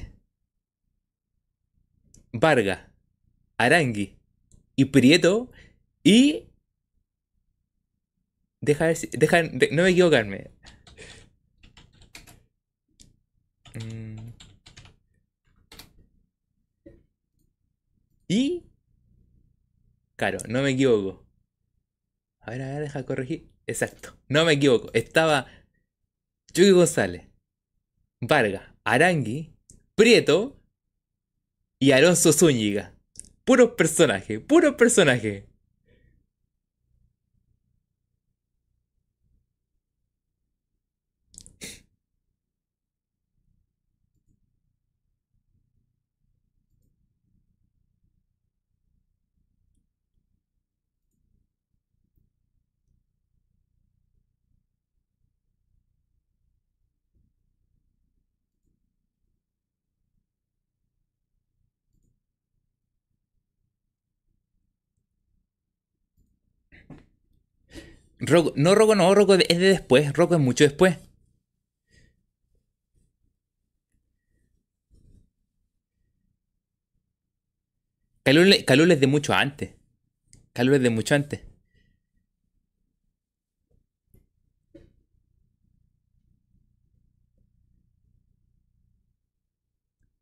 Vargas. Arangui. Y Prieto. Y. Deja ver si. Deja, no me equivocarme. Mm. Y. Claro, no me equivoco. A ver, a ver, deja corregir. Exacto, no me equivoco. Estaba Chucky González, Vargas, Arangui, Prieto y Alonso Zúñiga. Puros personajes, puros personajes. No, Rocco no, Rocco es de después. Rocco es mucho después. Calul, es de mucho antes. Calul es de mucho antes.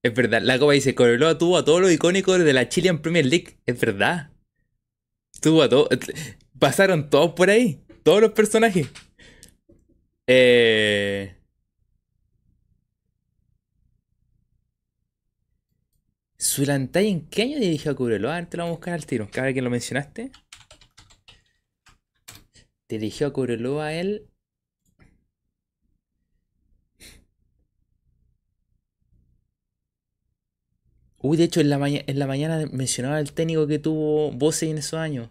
Es verdad, la copa dice, Cobreloa tuvo a todos los icónicos de la Chilean Premier League. Es verdad. Tuvo a todos. Pasaron todos por ahí todos los personajes. Eh... ¿Zulantay en qué año dirigió a Cobreloa? A ver, te lo vamos a buscar al tiro. Cada vez que lo mencionaste. Dirigió a Cobreloa él. Uy, de hecho, en la, en la mañana mencionaba el técnico que tuvo voces en esos años.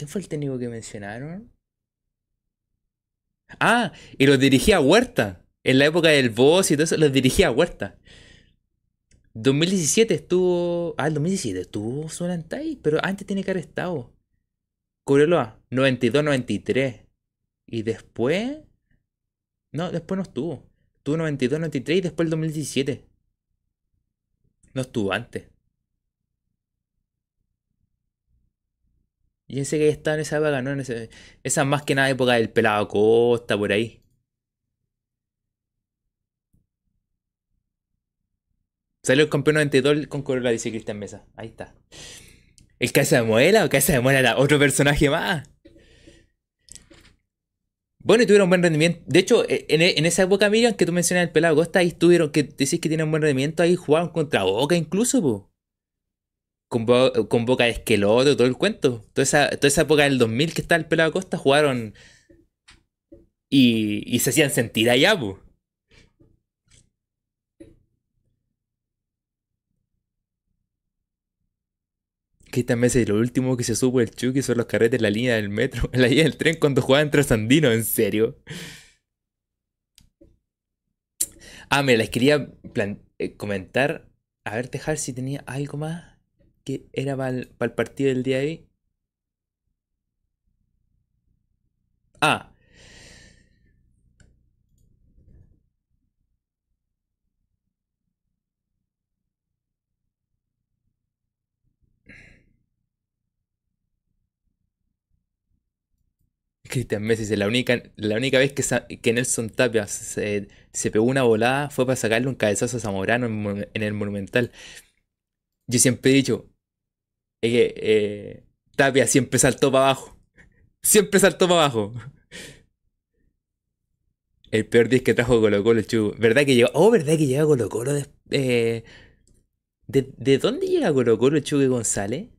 ¿Quién fue el técnico que mencionaron? Ah, y los dirigía a Huerta. En la época del boss y todo eso, los dirigía a Huerta. 2017 estuvo. Ah, el 2017 estuvo Solantay, pero antes tiene que haber estado. Cobreloa, 92-93. Y después. No, después no estuvo. Estuvo 92-93 y después el 2017. No estuvo antes. Y sé que está en esa época, ¿no? En ese, esa más que nada época del pelado Costa, por ahí. Salió el campeón 92 con Corolla, dice Cristian Mesa. Ahí está. ¿El Casa de Muela o Casa de Muela era otro personaje más? Bueno, y tuvieron buen rendimiento. De hecho, e, en, esa época, Miriam, que tú mencionas el pelado Costa, ahí estuvieron, que decís que tienen buen rendimiento, ahí jugaban contra Boca incluso, po con, boca de esqueloto, todo el cuento. Toda esa, toda esa época del 2000 que está el pelado Costa jugaron y, se hacían sentir allá, pues. Que también es lo último que se supo del Chucky son los carretes en la línea del metro, en la línea del tren cuando jugaban trasandino, en serio. Ah, me les quería eh, comentar. A ver, dejar si tenía algo más que era para el, partido del día de. Ah. Cristian Messi dice, la única, la única vez que, que Nelson Tapia se, pegó una volada fue para sacarle un cabezazo a Zamorano en el Monumental. Yo siempre he dicho, que eh, Tapia siempre saltó para abajo. Siempre saltó para abajo. El peor disco que trajo Colo Colo, Chu. ¿Verdad que llegó? Oh, ¿verdad que llega Colo Colo? De, eh, de, dónde llega Colo Colo, Chugue González?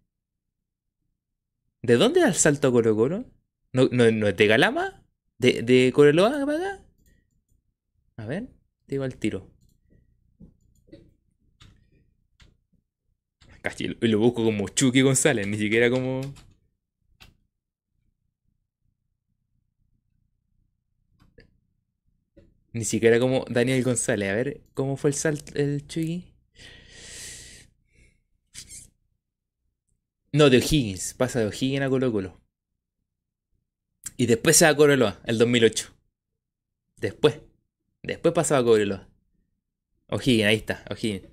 ¿De dónde da el salto Colo Colo? ¿No, no, es de Galama? ¿De, de Coreloa para acá? A ver, digo al tiro. Casi, lo busco como Chucky González, ni siquiera como. Ni siquiera como Daniel González. A ver, ¿cómo fue el salto el Chucky? No, de O'Higgins. Pasa de O'Higgins a Colo Colo. Y después se va a Cobreloa, el 2008. Después. Después pasaba a Cobreloa. O'Higgins, ahí está, O'Higgins.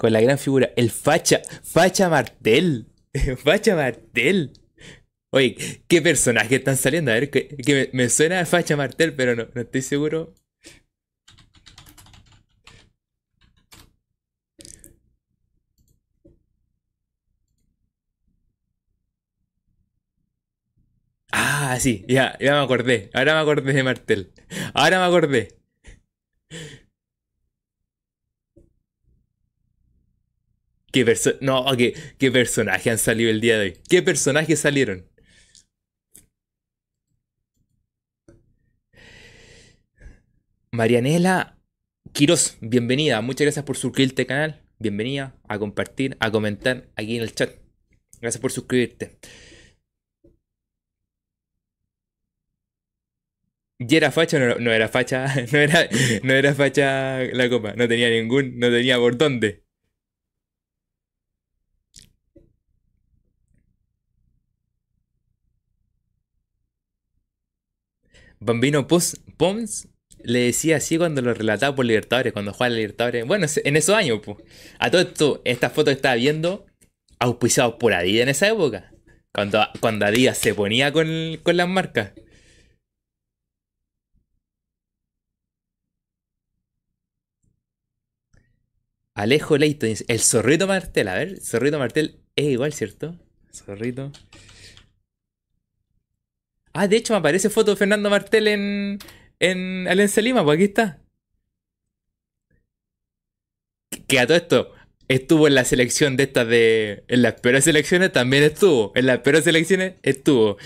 Con la gran figura, el Facha, Facha Martel. Facha Martel. Oye, ¿qué personaje están saliendo? A ver, que, me suena a Facha Martel, pero no, no estoy seguro. Ah, sí, ya, ya me acordé. Ahora me acordé de Martel. Ahora me acordé. ¿Qué perso no, ¿qué, qué personaje han salido el día de hoy? ¿Qué personajes salieron? Marianela Quiroz, bienvenida. Muchas gracias por suscribirte al canal. Bienvenida a compartir, a comentar aquí en el chat. Gracias por suscribirte. Y era facha, no, no era facha, no era, no era facha la copa, no tenía ningún, no tenía por dónde. Bambino Pos- Pons le decía así cuando lo relataba por Libertadores, cuando jugaba a Libertadores. Bueno, en esos años, pues. A todo esto, esta foto que estaba viendo, auspiciado por Adidas en esa época. Cuando, cuando Adidas se ponía con, con las marcas. Alejo Leighton dice, el zorrito Martel, a ver, zorrito Martel es igual, ¿cierto? Zorrito. Ah, de hecho me aparece foto de Fernando Martel en, en Alianza Lima, pues aquí está. Que a todo esto estuvo en la selección de estas de... En las peores selecciones también estuvo. En las peores selecciones estuvo.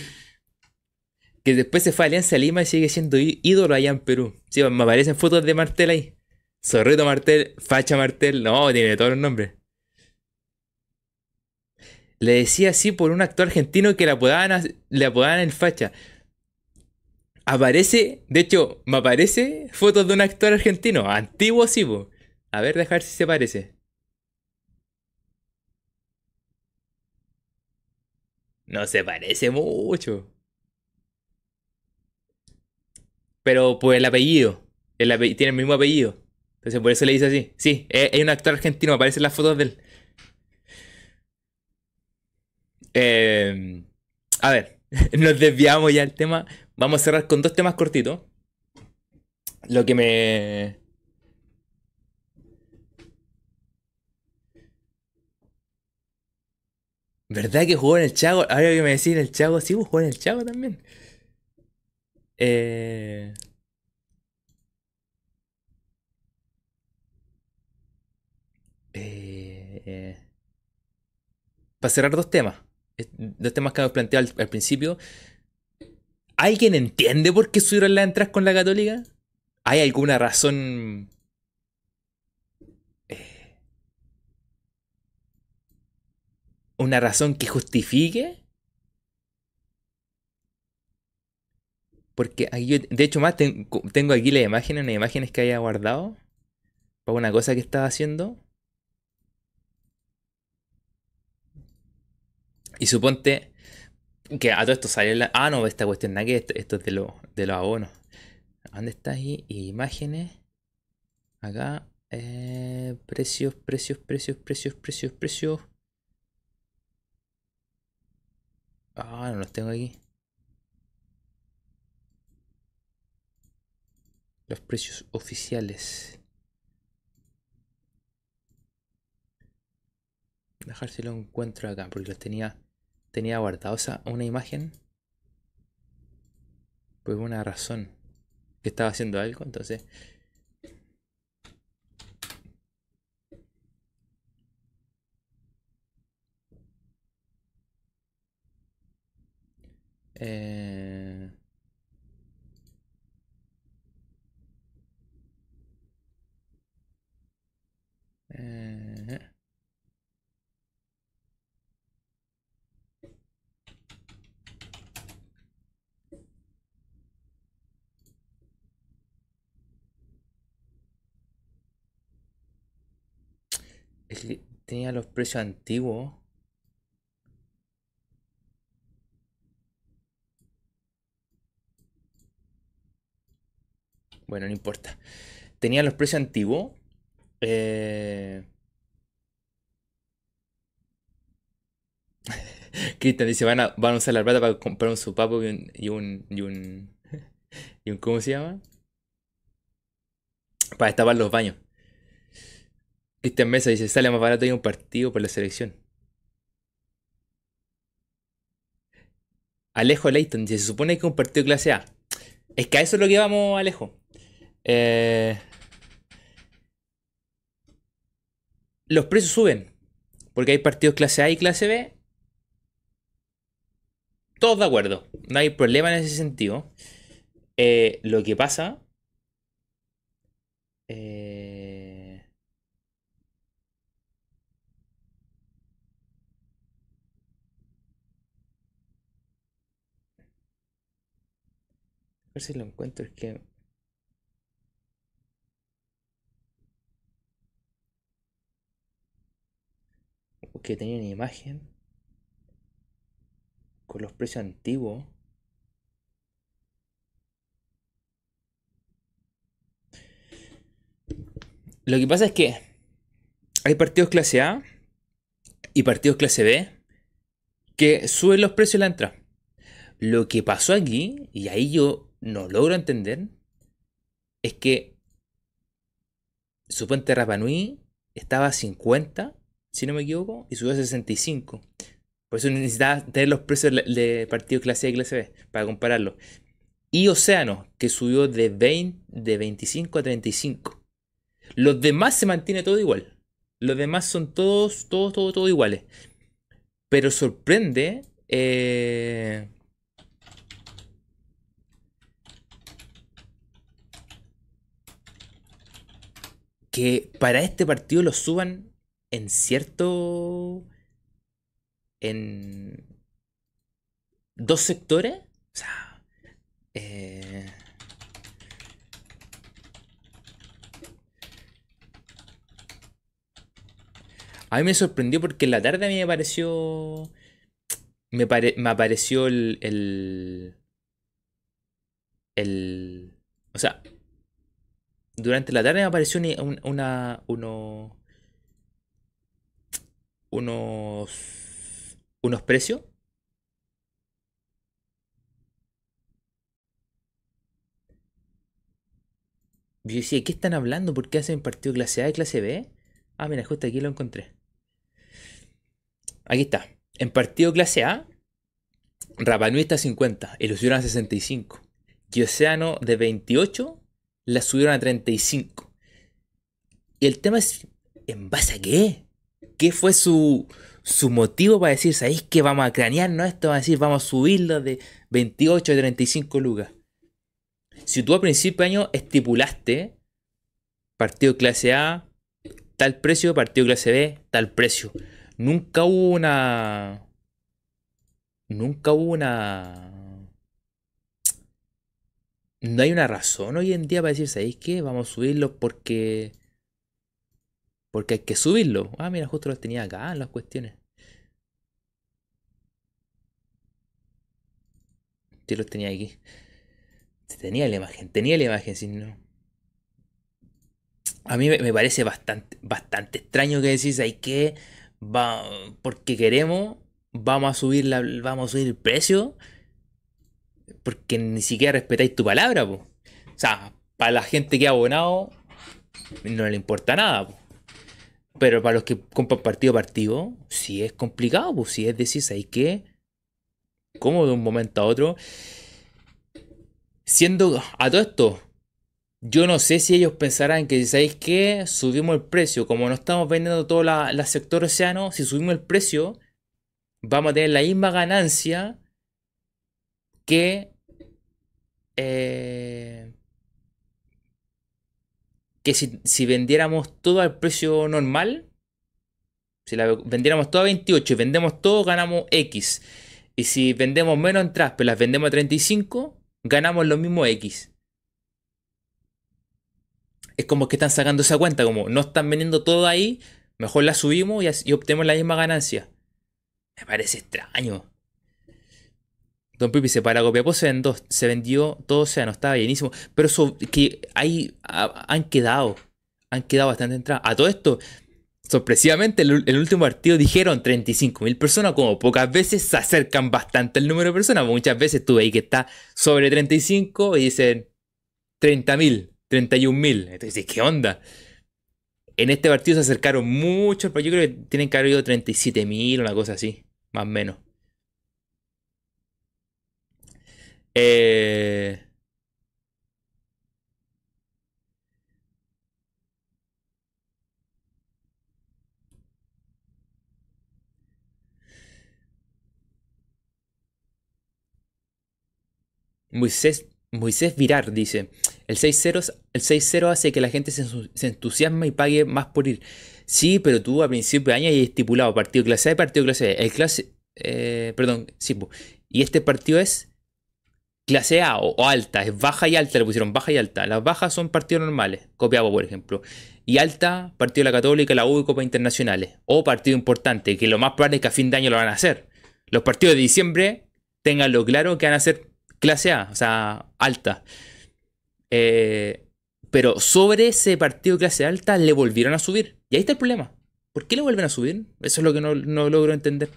Que después se fue a Alianza Lima y sigue siendo ídolo allá en Perú. Sí, me aparecen fotos de Martel ahí. Zorrito Martel, Facha Martel, no, tiene todos los nombres. Le decía así por un actor argentino que le apodaban, le apodaban el Facha. Aparece, de hecho, me aparece fotos de un actor argentino, antiguo sí, po. A ver, dejar si se parece. No se parece mucho. Pero por el apellido. El tiene el mismo apellido. Entonces por eso le dice así. Sí, es, es un actor argentino, aparecen las fotos de él. Eh, a ver, nos desviamos ya del tema. Vamos a cerrar con dos temas cortitos. Lo que me... ¿Verdad que jugó en el Chago? Ahora que me decís en el Chago, sí, pues, jugó en el Chago también. Eh... eh, para cerrar dos temas. Dos temas que hemos planteado al, principio. ¿Alguien entiende por qué subieron las entradas con la Católica? ¿Hay alguna razón? eh, ¿Una razón que justifique? Porque aquí yo- de hecho, más ten- tengo aquí las imágenes, unas imágenes que haya guardado para una cosa que estaba haciendo. Y suponte que a todo esto sale la. Ah, no, esta cuestión que esto, esto es de, lo- de los abonos. ¿Dónde está ahí? Imágenes. Acá. eh, precios, precios, precios, precios, precios, precios. Ah, no los tengo aquí. Los precios oficiales. Dejar si lo encuentro acá, porque los tenía, tenía guardados a una imagen. Por una razón. Que estaba haciendo algo, entonces. Eh, eh, tenía los precios antiguos. Bueno, no importa. Tenía los precios antiguos. Eh... Cristian dice, van a, van a usar la plata para comprar un supapo y un, y un, y un, y un ¿cómo se llama? Para destapar los baños. Cristian Mesa dice, sale más barato y un partido por la selección. Alejo Leighton dice, se supone que un partido clase A. Es que a eso es lo que vamos, Alejo. Eh, los precios suben. Porque hay partidos clase A y clase B. Todos de acuerdo. No hay problema en ese sentido. Eh, lo que pasa. Eh, ver si lo encuentro. Es que. Que tenía una imagen. Con los precios antiguos. Lo que pasa es que hay partidos clase A y partidos clase B que suben los precios de la entrada. Lo que pasó aquí, y ahí yo no logro entender, es que su puente Rapanui estaba a 50, si no me equivoco, y subió a 65. Por eso necesitaba tener los precios de partidos clase A y clase B para compararlo. Y Océano, que subió de, 20, de 25 a 35. Los demás se mantiene todo igual. Los demás son todos, todos, todos, todos iguales. Pero sorprende. Eh, que para este partido lo suban en cierto. en. dos sectores. O sea. Eh, A mí me sorprendió porque en la tarde a mí me pareció. Me, me apareció el. El. O sea. Durante la tarde me apareció una. una uno, unos. Unos precios. Yo decía, ¿qué están hablando? ¿Por qué hacen partido clase A y clase B? Ah, mira, justo aquí lo encontré. Aquí está. En partido clase A, Rapanui está a 50 y lo subieron a 65. Y Océano de 28 la subieron a 35. Y el tema es, ¿en base a qué? ¿Qué fue su, su motivo para decir, ¿sabéis que vamos a cranearnos esto? Vamos a decir, vamos a subirlo de 28 a 35 lucas. Si tú a principio de año estipulaste partido clase A, tal precio, partido clase B, tal precio nunca hubo una. Nunca hubo una. No hay una razón hoy en día para decir, ¿sabéis qué? Vamos a subirlo porque. Porque hay que subirlo. Ah, mira, justo los tenía acá en las cuestiones. Yo los tenía aquí. Tenía la imagen, tenía la imagen, si no. A mí me parece bastante, bastante extraño que decís, hay que va, porque queremos, vamos a subir la, vamos a subir el precio, porque ni siquiera respetáis tu palabra, O sea, para la gente que ha abonado, no le importa nada, Pero para los que compran partido a partido, sí es complicado, pues si es decir, hay que, como de un momento a otro, siendo a todo esto, yo no sé si ellos pensarán que, ¿sabéis qué? Subimos el precio. Como no estamos vendiendo todo la sector océano, si subimos el precio, vamos a tener la misma ganancia que eh, que si, vendiéramos todo al precio normal, si la vendiéramos todo a 28 y vendemos todo, ganamos X. Y si vendemos menos entradas, pero las vendemos a 35, ganamos lo mismo X. Es como que están sacando esa cuenta, como no están vendiendo todo ahí, mejor la subimos y, y obtenemos la misma ganancia. Me parece extraño. Don Pipi se para Copiapó, se, se vendió todo o sea, no estaba llenísimo. Pero que ahí han quedado, han quedado bastante entradas. A todo esto, sorpresivamente, el, último partido dijeron 35.000 personas, como pocas veces se acercan bastante el número de personas. Muchas veces tú ahí que está sobre 35 y dicen 30.000, 31.000. Entonces, ¿qué onda? En este partido se acercaron mucho, pero yo creo que tienen que haber ido 37.000, una cosa así, más o menos. Eh... Moisés, Moisés Virar dice, el 6-0 el 6 hace que la gente se, entusiasme y pague más por ir. Sí, pero tú a principio de año hay estipulado partido clase A y partido clase B. El clase, eh, perdón, sí, y este partido es clase A o, alta, es baja y alta, le pusieron baja y alta. Las bajas son partidos normales, Copiapó por ejemplo. Y alta, partido de la Católica, la U y Copa Internacionales. O partido importante, que lo más probable es que a fin de año lo van a hacer. Los partidos de diciembre, tenganlo claro que van a ser clase A, o sea, alta. Eh, pero sobre ese partido clase alta le volvieron a subir. Y ahí está el problema. ¿Por qué le vuelven a subir? Eso es lo que no, no logro entender.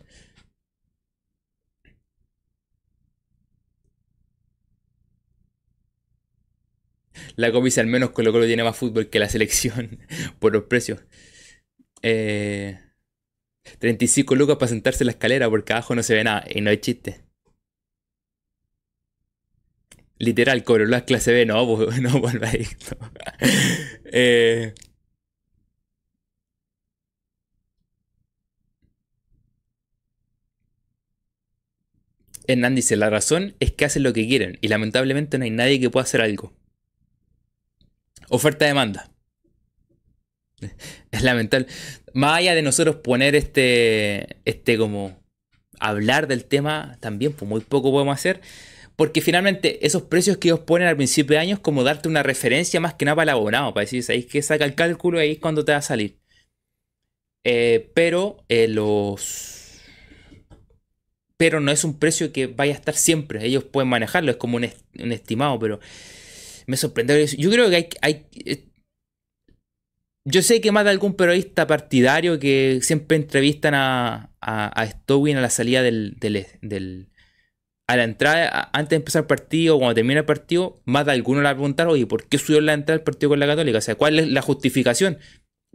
La copiza al menos Colo Colo tiene más fútbol que la selección por los precios. 35 eh, lucas para sentarse en la escalera porque abajo no se ve nada y no hay chiste. Literal, la clase B, no, no vuelva esto. eh, Hernán dice, la razón es que hacen lo que quieren y lamentablemente no hay nadie que pueda hacer algo. Oferta-demanda. Es lamentable. Más allá de nosotros poner este, este como hablar del tema, también pues muy poco podemos hacer. Porque finalmente esos precios que ellos ponen al principio de año es como darte una referencia más que nada para el abonado, para decir, ¿sabéis que saca el cálculo ahí es cuando te va a salir? Eh, pero eh, los... Pero no es un precio que vaya a estar siempre. Ellos pueden manejarlo, es como un, un estimado, pero me sorprende. Yo creo que hay, hay eh, yo sé que más de algún periodista partidario que siempre entrevistan a, a, a Stowin a la salida del, del, a la entrada, antes de empezar el partido, o cuando termina el partido, más de alguno le va a preguntar, oye, ¿por qué subió la entrada del partido con la Católica? O sea, ¿cuál es la justificación?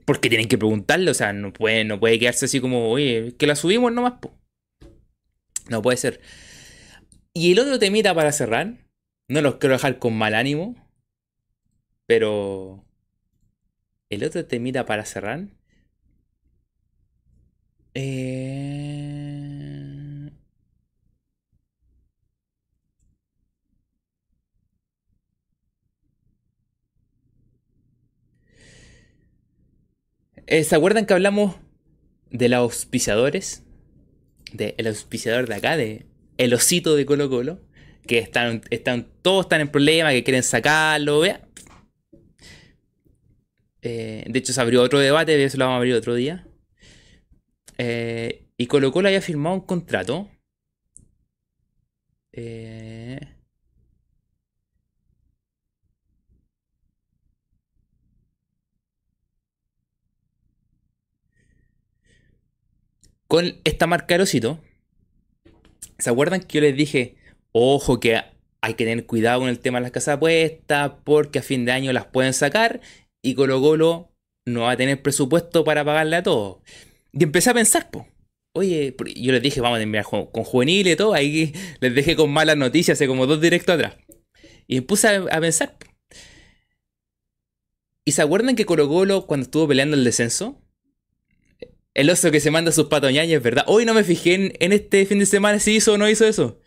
Porque tienen que preguntarle, o sea, no puede, no puede quedarse así como, oye, que la subimos nomás, No puede ser. Y el otro temita para cerrar, no los quiero dejar con mal ánimo, pero el otro temita para cerrar. Eh... eh ¿Se acuerdan que hablamos de los auspiciadores? De el auspiciador de acá, de el osito de Colo Colo. Que están, están, todos están en problema, que quieren sacarlo. Vea, eh, de hecho, se abrió otro debate, eso lo vamos a abrir otro día. Eh, y Colo Colo había firmado un contrato. Eh, con esta marca Erosito. ¿Se acuerdan que yo les dije, ojo que hay que tener cuidado con el tema de las casas apuestas porque a fin de año las pueden sacar y Colo Colo no va a tener presupuesto para pagarle a todos. Y empecé a pensar, pues, oye, yo les dije, vamos a enviar con juveniles y todo, ahí les dejé con malas noticias, hace como dos directos atrás. Y me puse a, pensar. ¿Y se acuerdan que Colo Colo, cuando estuvo peleando el descenso, el oso que se manda sus patoñañas, ¿verdad? Hoy no me fijé en, en, este fin de semana si hizo o no hizo eso.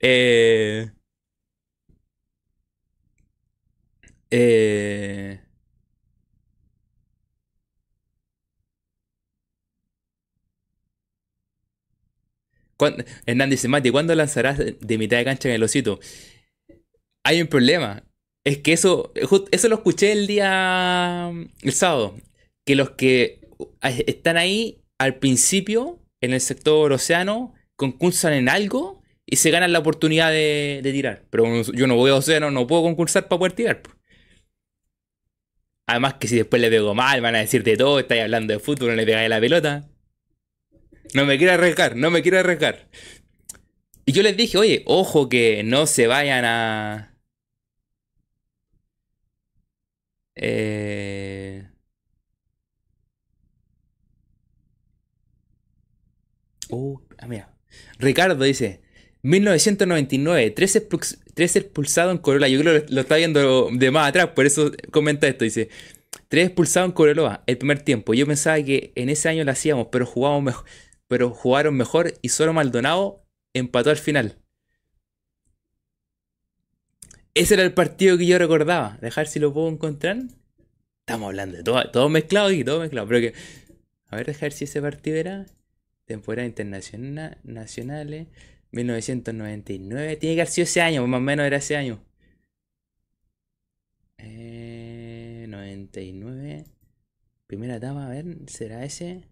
Eh, eh, ¿cuándo- Hernán dice, Mati, ¿cuándo lanzarás de, mitad de cancha en el osito? Hay un problema. Es que eso, eso lo escuché el día, el sábado. Que los que están ahí al principio, en el sector océano, concursan en algo y se ganan la oportunidad de, de tirar. Pero yo no voy a océano, no puedo concursar para poder tirar. Además que si después le pego mal, van a decir de todo, estáis hablando de fútbol, no le pegáis la pelota. No me quiero arriesgar, no me quiero arriesgar. Y yo les dije, oye, ojo que no se vayan a... Eh... Uh, mira. Ricardo dice, 1999, tres, expuls- tres expulsados en Corolla. Yo creo que lo, lo está viendo de más atrás, por eso comenta esto. Dice, tres expulsados en Corolla, el primer tiempo. Yo pensaba que en ese año lo hacíamos, pero jugábamos mejor, pero jugaron mejor y solo Maldonado empató al final. Ese era el partido que yo recordaba. Dejar si lo puedo encontrar. Estamos hablando de todo, todo mezclado y todo mezclado. A ver, dejar si ese partido era. Temporada internacional. Nacionales. 1999. Tiene que haber sido ese año, más o menos era ese año. Eh, 99. Primera etapa, a ver, ¿será ese?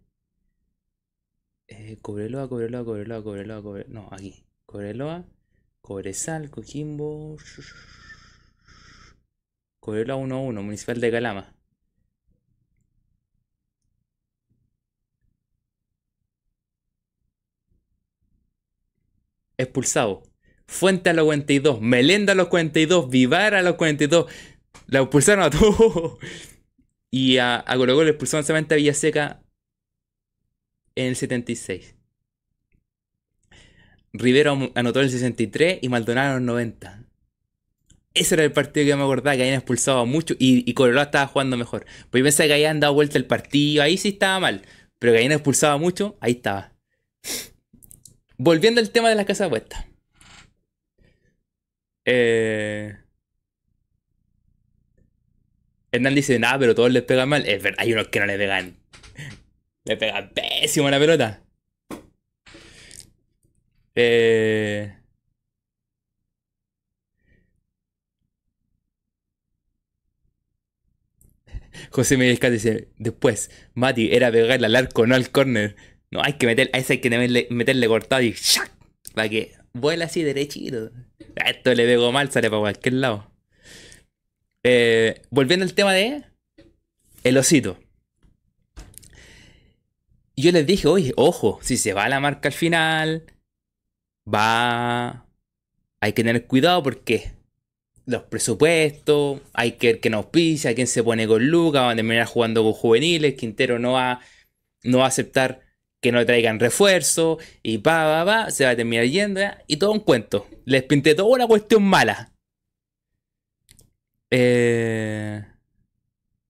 Eh, Cobreloa, Cobreloa, Cobreloa, Cobreloa, Cobreloa. No, aquí. Cobreloa, Cobresal, Coquimbo. Cobreloa 1-1, Municipal de Calama. Expulsado. Fuente a los 42, Melenda a los 42, Vivar a los 42. La expulsaron a todos. Y a, a Colo Colo expulsaron solamente a Villaseca en el 76. Rivero anotó en el 63 y Maldonado en el 90. Ese era el partido que me acordaba que habían expulsado mucho y, y Colo estaba jugando mejor. Pues yo pensaba que habían dado vuelta el partido, ahí sí estaba mal. Pero que habían expulsado mucho, ahí estaba. Volviendo al tema de las casas apuestas. Eh... Hernán dice, nada, pero todos les pegan mal. Es verdad, hay unos que no le pegan. Le pegan pésimo a la pelota. Eh... José Miguel Casas dice, después, Mati, era pegarle al arco, no al córner. No, hay que meter, a ese hay que meterle, cortado y ¡shac! Para que vuela así derechito. Esto le pegó mal, sale para cualquier lado. Eh, volviendo al tema de el osito. Yo les dije, oye, ojo, si se va la marca al final, va... Hay que tener cuidado porque los presupuestos, hay que ver que nos quién se pone con Lucas, van a terminar jugando con juveniles, Quintero no va, no va a aceptar que no traigan refuerzo, y pa, pa, pa, se va a terminar yendo, y todo un cuento. Les pinté toda una cuestión mala. Eh...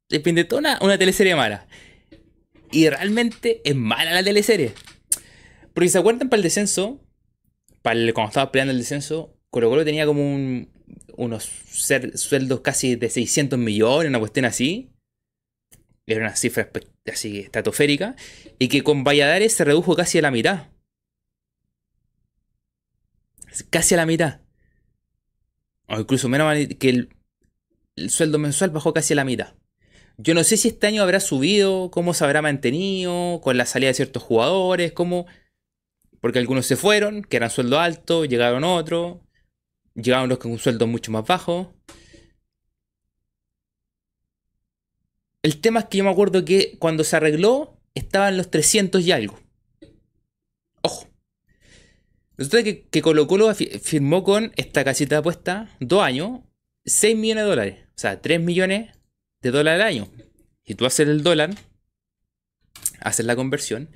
Les pinté toda una, una teleserie mala. Y realmente es mala la teleserie. Porque se acuerdan para el descenso, para el, cuando estaba peleando el descenso, Colo Colo tenía como un, unos sueldos casi de 600 millones, una cuestión así. Era una cifra así estratosférica. Y que con Valladares se redujo casi a la mitad. Casi a la mitad. O incluso menos que el, el sueldo mensual bajó casi a la mitad. Yo no sé si este año habrá subido, cómo se habrá mantenido, con la salida de ciertos jugadores, cómo... Porque algunos se fueron, que eran sueldo alto, llegaron otros, llegaron los con un sueldo mucho más bajo. El tema es que yo me acuerdo que cuando se arregló estaban los 300 y algo. Ojo. Resulta que, que Colo Colo fi- firmó con esta casita de apuesta dos años, 6 millones de dólares. O sea, 3 millones de dólares al año. Y tú haces el dólar, haces la conversión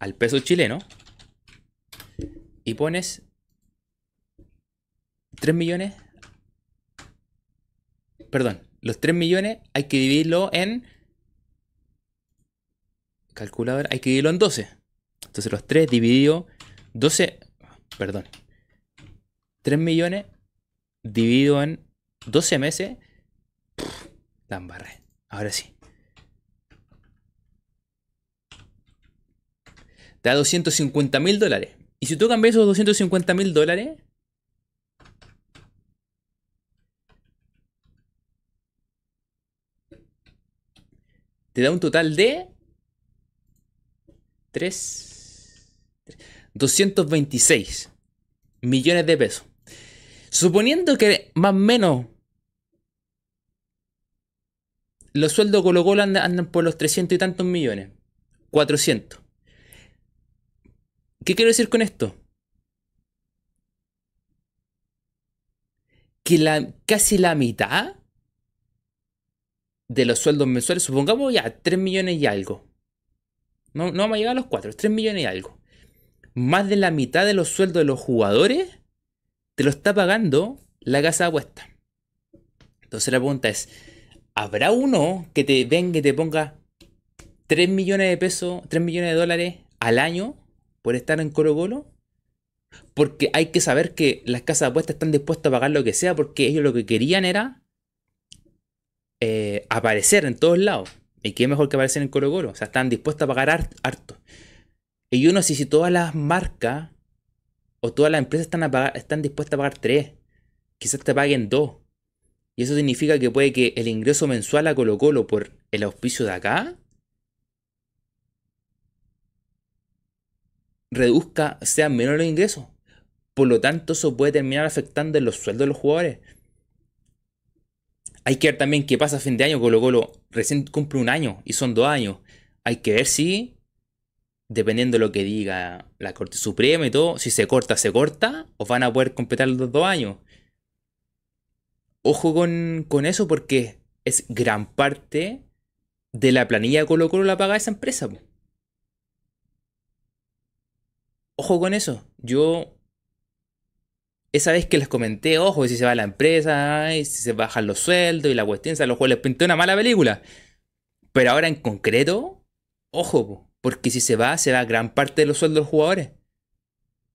al peso chileno y pones 3 millones. Perdón, los 3 millones hay que dividirlo en. Calculadora, hay que dividirlo en 12. Entonces los 3 dividido 12. Perdón. 3 millones dividido en 12 meses. la embarré. Ahora sí. Te da 250 mil dólares. Y si tú cambias esos 250 mil dólares, te da un total de 3, 226 millones de pesos. Suponiendo que más o menos los sueldos Colo Colo andan, andan por los 300 y tantos millones. 400. ¿Qué quiero decir con esto? Que la, casi la mitad de los sueldos mensuales, supongamos ya 3 millones y algo. No, no vamos a llegar a los 4, 3 millones y algo. Más de la mitad de los sueldos de los jugadores te lo está pagando la casa de apuesta. Entonces la pregunta es, ¿habrá uno que te venga y te ponga 3 millones de pesos, 3 millones de dólares al año por estar en Colo Colo? Porque hay que saber que las casas de apuestas están dispuestas a pagar lo que sea porque ellos lo que querían era eh, aparecer en todos lados. Y qué mejor que aparecer en Colo Colo. O sea, están dispuestos a pagar harto. Y uno, si, si todas las marcas o todas las empresas están, están dispuestas a pagar tres, quizás te paguen dos. Y eso significa que puede que el ingreso mensual a Colo Colo por el auspicio de acá reduzca, sean menos los ingresos. Por lo tanto, eso puede terminar afectando los sueldos de los jugadores. Hay que ver también qué pasa a fin de año. Colo Colo recién cumple un año y son dos años. Hay que ver si, dependiendo de lo que diga la Corte Suprema y todo, si se corta, se corta o van a poder completar los dos años. Ojo con, con eso porque es gran parte de la planilla de Colo Colo la paga esa empresa. Ojo con eso. Yo. Esa vez que les comenté, ojo, si se va la empresa, y si se bajan los sueldos y la cuestión, a los juegos les pinté una mala película. Pero ahora en concreto, ojo, porque si se va, se va gran parte de los sueldos de los jugadores.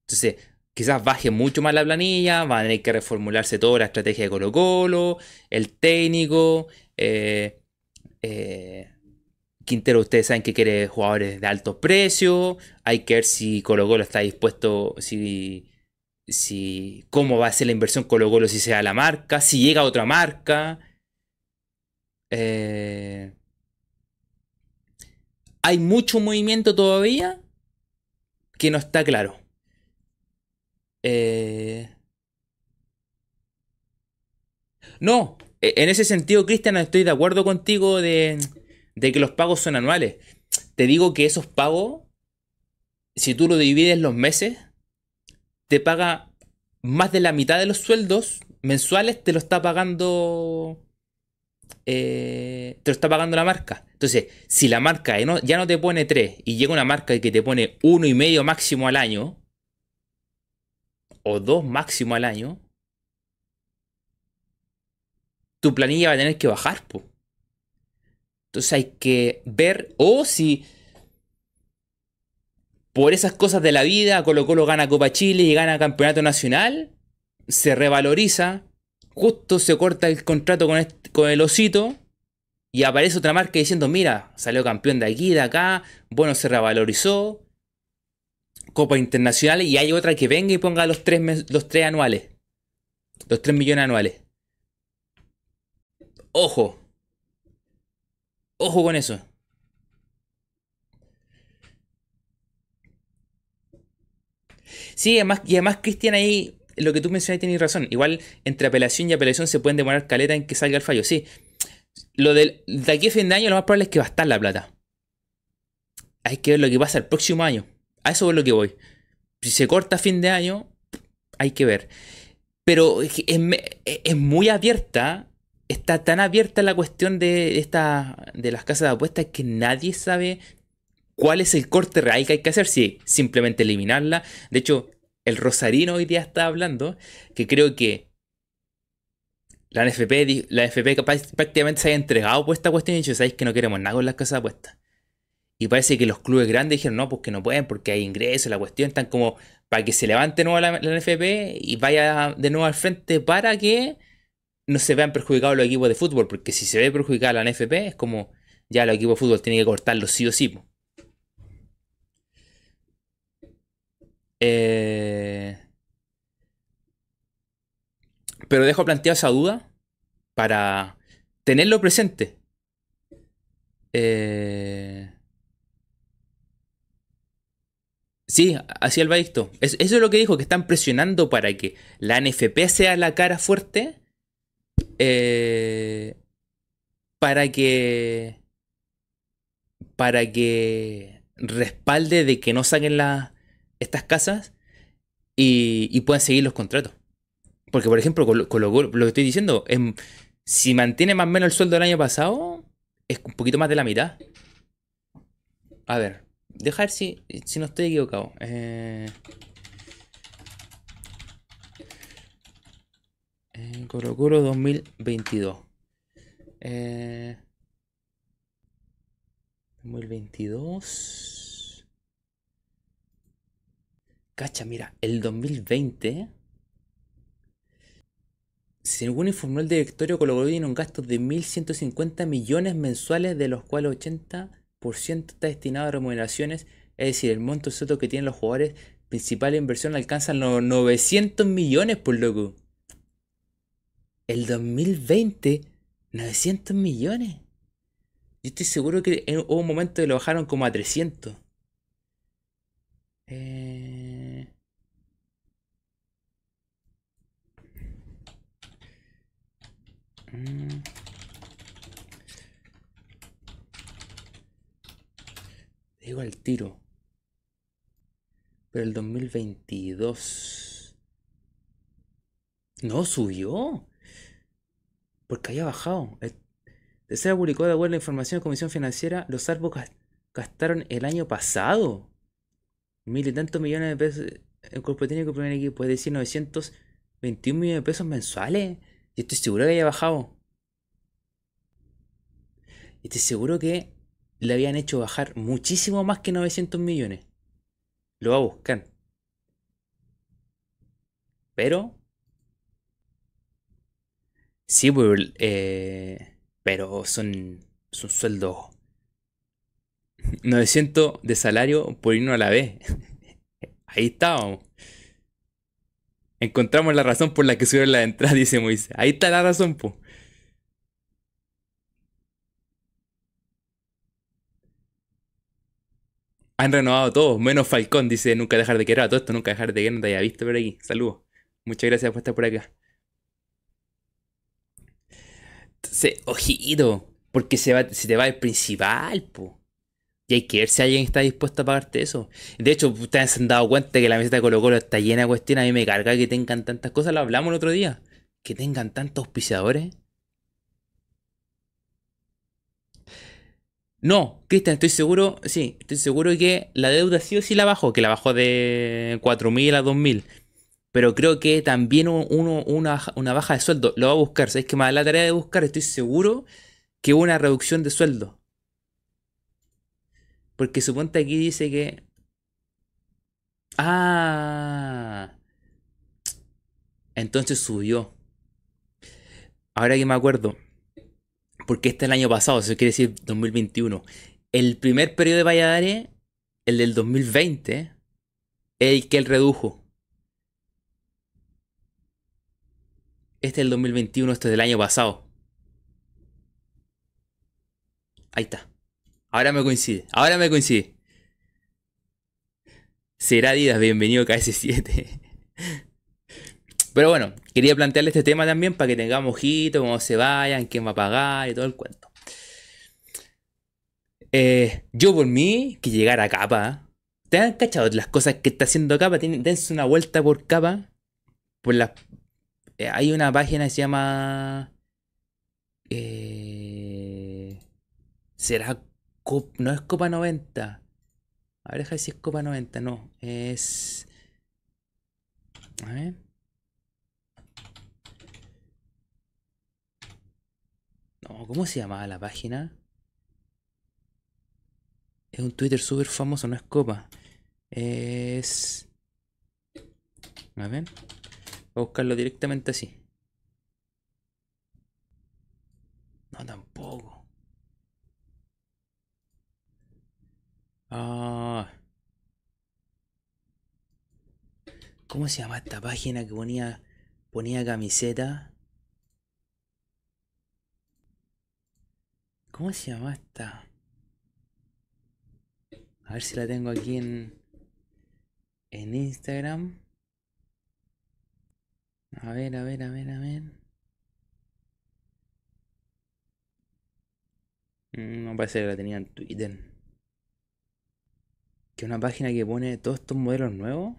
Entonces, quizás baje mucho más la planilla, van a tener que reformularse toda la estrategia de Colo Colo, el técnico, eh, eh, Quintero, ustedes saben que quiere jugadores de alto precio. Hay que ver si Colo Colo está dispuesto, si, si cómo va a ser la inversión Colo Colo si se da la marca, si llega otra marca. Eh, hay mucho movimiento todavía que no está claro. Eh, no, e, en ese sentido, Cristian, estoy de acuerdo contigo de de que los pagos son anuales. Te digo que esos pagos, si tú lo divides los meses, te paga más de la mitad de los sueldos mensuales, te lo está pagando. Eh, te lo está pagando la marca. Entonces, si la marca ya no te pone 3 y llega una marca que te pone uno y medio máximo al año, o 2 máximo al año, tu planilla va a tener que bajar. pues. Entonces hay que ver, o si por esas cosas de la vida Colo Colo gana Copa Chile y gana Campeonato Nacional, se revaloriza, justo se corta el contrato con, el osito y aparece otra marca diciendo, mira, salió campeón de aquí, de acá, bueno, se revalorizó, Copa Internacional y hay otra que venga y ponga los los tres anuales, los tres millones anuales. Ojo, Ojo con eso. Sí, además, y además, Cristian, ahí lo que tú mencionas tienes razón. Igual entre apelación y apelación se pueden demorar caleta en que salga el fallo. Sí. Lo del, de aquí a fin de año lo más probable es que va a estar la plata. Hay que ver lo que pasa el próximo año. A eso es lo que voy. Si se corta a fin de año, hay que ver. Pero es, es muy abierta está tan abierta la cuestión de, esta, de las casas de apuestas que nadie sabe cuál es el corte real que hay que hacer. Si simplemente eliminarla. De hecho, el Rosarino hoy día está hablando que creo que la NFP, la NFP prácticamente se haya entregado por esta cuestión y dicho, sabéis que no queremos nada con las casas apuestas. Y parece que los clubes grandes dijeron, no, pues que no pueden porque hay ingresos, la cuestión, están como para que se levante de nuevo la, la NFP y vaya de nuevo al frente para que no se vean perjudicados los equipos de fútbol, porque si se ve perjudicada la NFP es como ya los equipos de fútbol tienen que cortarlo sí o sí. Eh, pero dejo planteada esa duda para tenerlo presente. Eh, Sí, así el Eso es lo que dijo, que están presionando para que la NFP sea la cara fuerte. Eh, para que. Para que respalde de que no saquen estas casas y, puedan seguir los contratos. Porque, por ejemplo, con, lo, que estoy diciendo, si mantiene más o menos el sueldo del año pasado, es un poquito más de la mitad. A ver, dejar si, si no estoy equivocado. Eh, eh, Coro 2022. Eh, 2022. Cacha, mira, el 2020. Según informó el directorio, Colo tiene un gasto de 1.150 millones mensuales, de los cuales 80 está destinado a remuneraciones, es decir, el monto soto que tienen los jugadores, principal inversión alcanza los 900 millones, por loco. El 2020, 900 millones. Yo estoy seguro que hubo un momento que lo bajaron como a 300. Eh... digo al tiro. Pero el 2022... No, subió. Porque había bajado. El tercera publicó de acuerdo la información de Comisión Financiera. Los árboles gastaron el año pasado. Mil y tantos millones de pesos. El cuerpo técnico primer equipo. Es decir, 921 millones de pesos mensuales. Y estoy seguro que haya bajado. Estoy seguro que le habían hecho bajar muchísimo más que 900 millones. Lo va a buscar. Pero... Sí, pues, eh, pero son, son sueldos 900 de salario por irnos a la vez. Ahí estábamos. Encontramos la razón por la que subieron la entrada, dice Moisés. Ahí está la razón, pues. Han renovado todos, menos Falcón, dice nunca dejar de querer a todo esto, nunca dejar de querer, no te haya visto por aquí. Saludos. Muchas gracias por estar por acá. Entonces, ojito, porque se, va, se te va el principal, po. Y hay que ver si alguien está dispuesto a pagarte eso. De hecho, ustedes se han dado cuenta que la meseta de Colo Colo está llena de cuestiones. A mí me carga que tengan tantas cosas. Lo hablamos el otro día. Que tengan tantos auspiciadores. No, Cristian, estoy seguro, sí, estoy seguro que la deuda sí o sí la bajó, que la bajó de 4.000 a 2.000. Pero creo que también uno, una, baja de sueldo lo va a buscar. ¿Sabes que más la tarea de buscar? Estoy seguro que una reducción de sueldo. Porque suponte aquí dice que. Ah. Entonces subió. Ahora que me acuerdo porque este es el año pasado, eso quiere decir 2021. El primer periodo de Valladares, el del 2020, es el que él redujo. Este es el 2021, este es del año pasado. Ahí está. Ahora me coincide. Ahora me coincide. Será Adidas, bienvenido KS7. Pero bueno, quería plantearle este tema también para que tengamos ojito, cómo se vayan, quién va a pagar y todo el cuento. Eh, yo por mí, que llegara a capa. ¿Te han cachado las cosas que está haciendo capa? Dense una vuelta por capa. Por la, eh, hay una página que se llama... Eh, ¿Será... no es Copa 90? A ver, deja si es Copa 90. No, es... A ver. No, ¿cómo se llamaba la página? Es un Twitter súper famoso, no es copa. Es... A ver. Voy a buscarlo directamente así. No, tampoco. Ah. ¿Cómo se llama esta página que ponía, ponía camiseta? ¿Cómo se llama esta? A ver si la tengo aquí en, en Instagram. A ver, a ver, a ver, a ver. Mm, no parece que la tenía en Twitter. Que una página que pone todos estos modelos nuevos.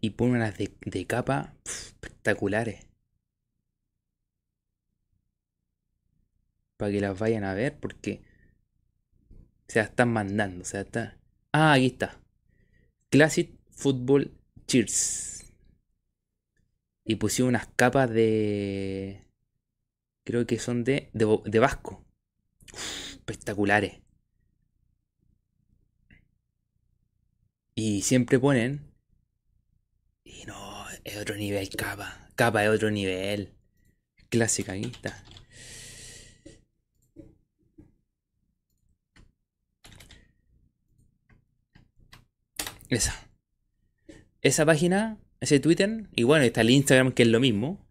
Y pone unas de, capa espectaculares. Para que las vayan a ver porque se la están mandando. O sea, está... Ah, aquí está. Classic Football Cheers. Y pusieron unas capas de. Creo que son de, de, Vasco. espectaculares. Y siempre ponen. Y no, es otro nivel, capa. Capa es otro nivel. Clásica, aquí está. Esa. Esa página, ese Twitter, y bueno, está el Instagram que es lo mismo.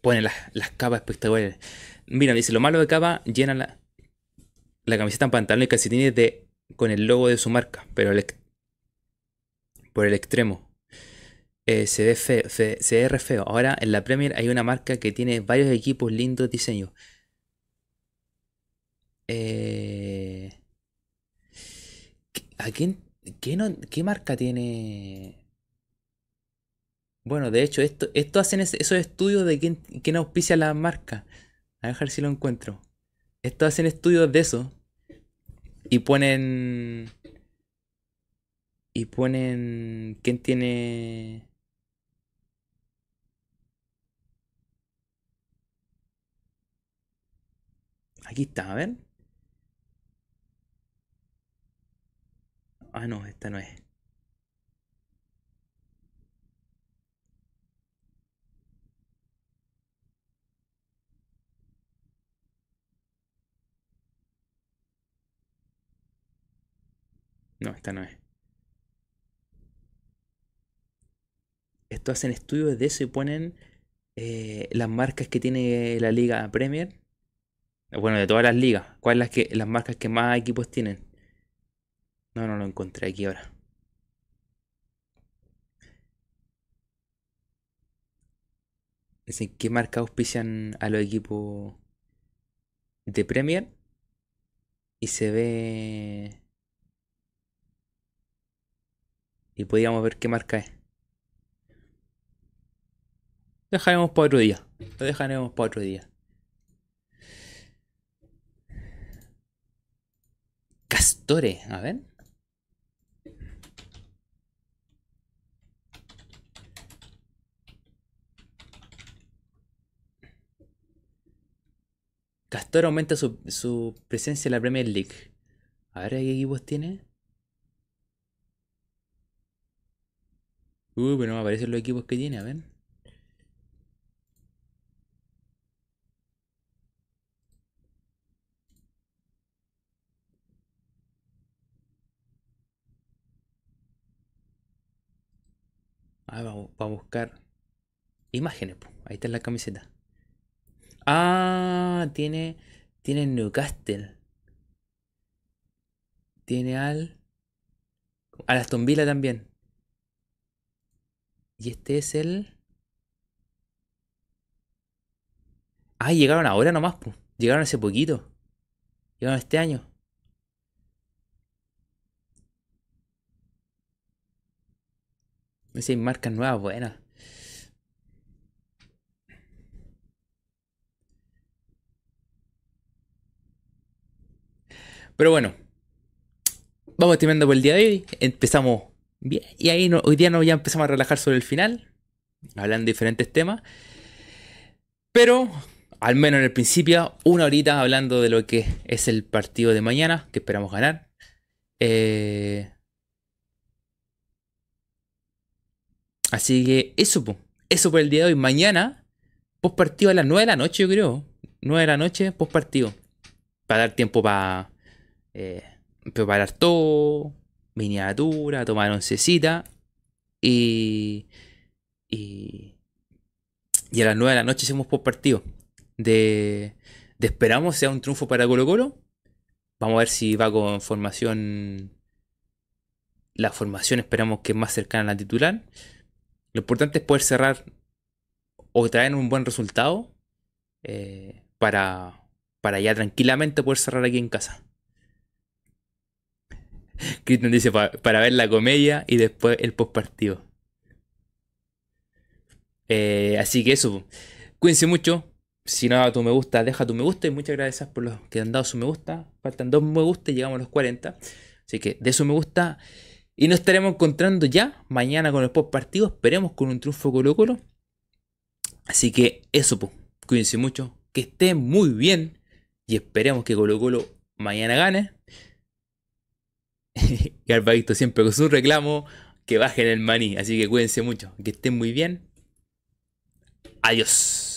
pone las, capas espectaculares. Mira, dice, lo malo de capa, llena la, la camiseta en pantalón y calcetines de, con el logo de su marca, pero por el extremo. Eh, se ve feo, se, ve re feo. Ahora en la Premier hay una marca que tiene varios equipos lindos diseños. Eh, ¿A quién ¿Qué, marca tiene? Bueno, de hecho, esto, esto hacen esos estudios de quién, quién auspicia la marca. A ver si lo encuentro. Esto hacen estudios de eso. Y ponen. Y ponen. ¿Quién tiene.? Aquí está, a ver. Ah, no, esta no es. No, esta no es. Esto hacen estudios de eso y ponen eh, las marcas que tiene la Liga Premier. Bueno, de todas las ligas. ¿Cuáles las que las marcas que más equipos tienen? No, no lo encontré aquí ahora. Dicen qué marca auspician a los equipos de Premier. Y se ve. Y podíamos ver qué marca es. Dejaremos para otro día. Lo dejaremos para otro día. Castore, a ver. Castor aumenta su, presencia en la Premier League. A ver, ¿qué equipos tiene? Uy, pero no me aparecen los equipos que tiene, a ver. Ah, vamos, a buscar imágenes. Ahí está la camiseta. Ah, tiene, tiene Newcastle. Tiene al... A Aston Villa también. Y este es el... Ah, llegaron ahora nomás, pues. Llegaron hace poquito. Llegaron este año. Esas marcas nuevas buenas. Pero bueno, vamos terminando por el día de hoy. Empezamos bien y ahí hoy día nos ya empezamos a relajar sobre el final, hablando de diferentes temas. Pero al menos en el principio, una horita hablando de lo que es el partido de mañana, que esperamos ganar. Eh, así que eso, eso por el día de hoy. Mañana, post partido a las 9 de la noche, yo creo. 9 de la noche, post partido. Para dar tiempo para eh, preparar todo, miniatura, tomar oncecita. Y, y, y a las 9 de la noche hacemos post partido. De, de esperamos sea un triunfo para Colo Colo. Vamos a ver si va con formación. La formación esperamos que es más cercana a la titular. Lo importante es poder cerrar o traer un buen resultado eh, para, para ya tranquilamente poder cerrar aquí en casa. Cristian dice para ver la comedia y después el post partido. Eh, así que eso. Cuídense mucho. Si no tu me gusta, deja tu me gusta. Y muchas gracias por los que han dado su me gusta. Faltan dos me gusta y llegamos a los 40. Así que de su me gusta. Y nos estaremos encontrando ya mañana con el post partido. Esperemos con un triunfo Colo Colo. Así que eso, pues. Cuídense mucho. Que estén muy bien. Y esperemos que Colo Colo mañana gane. y Alvarito siempre con su reclamo. Que bajen el maní. Así que cuídense mucho. Que estén muy bien. Adiós.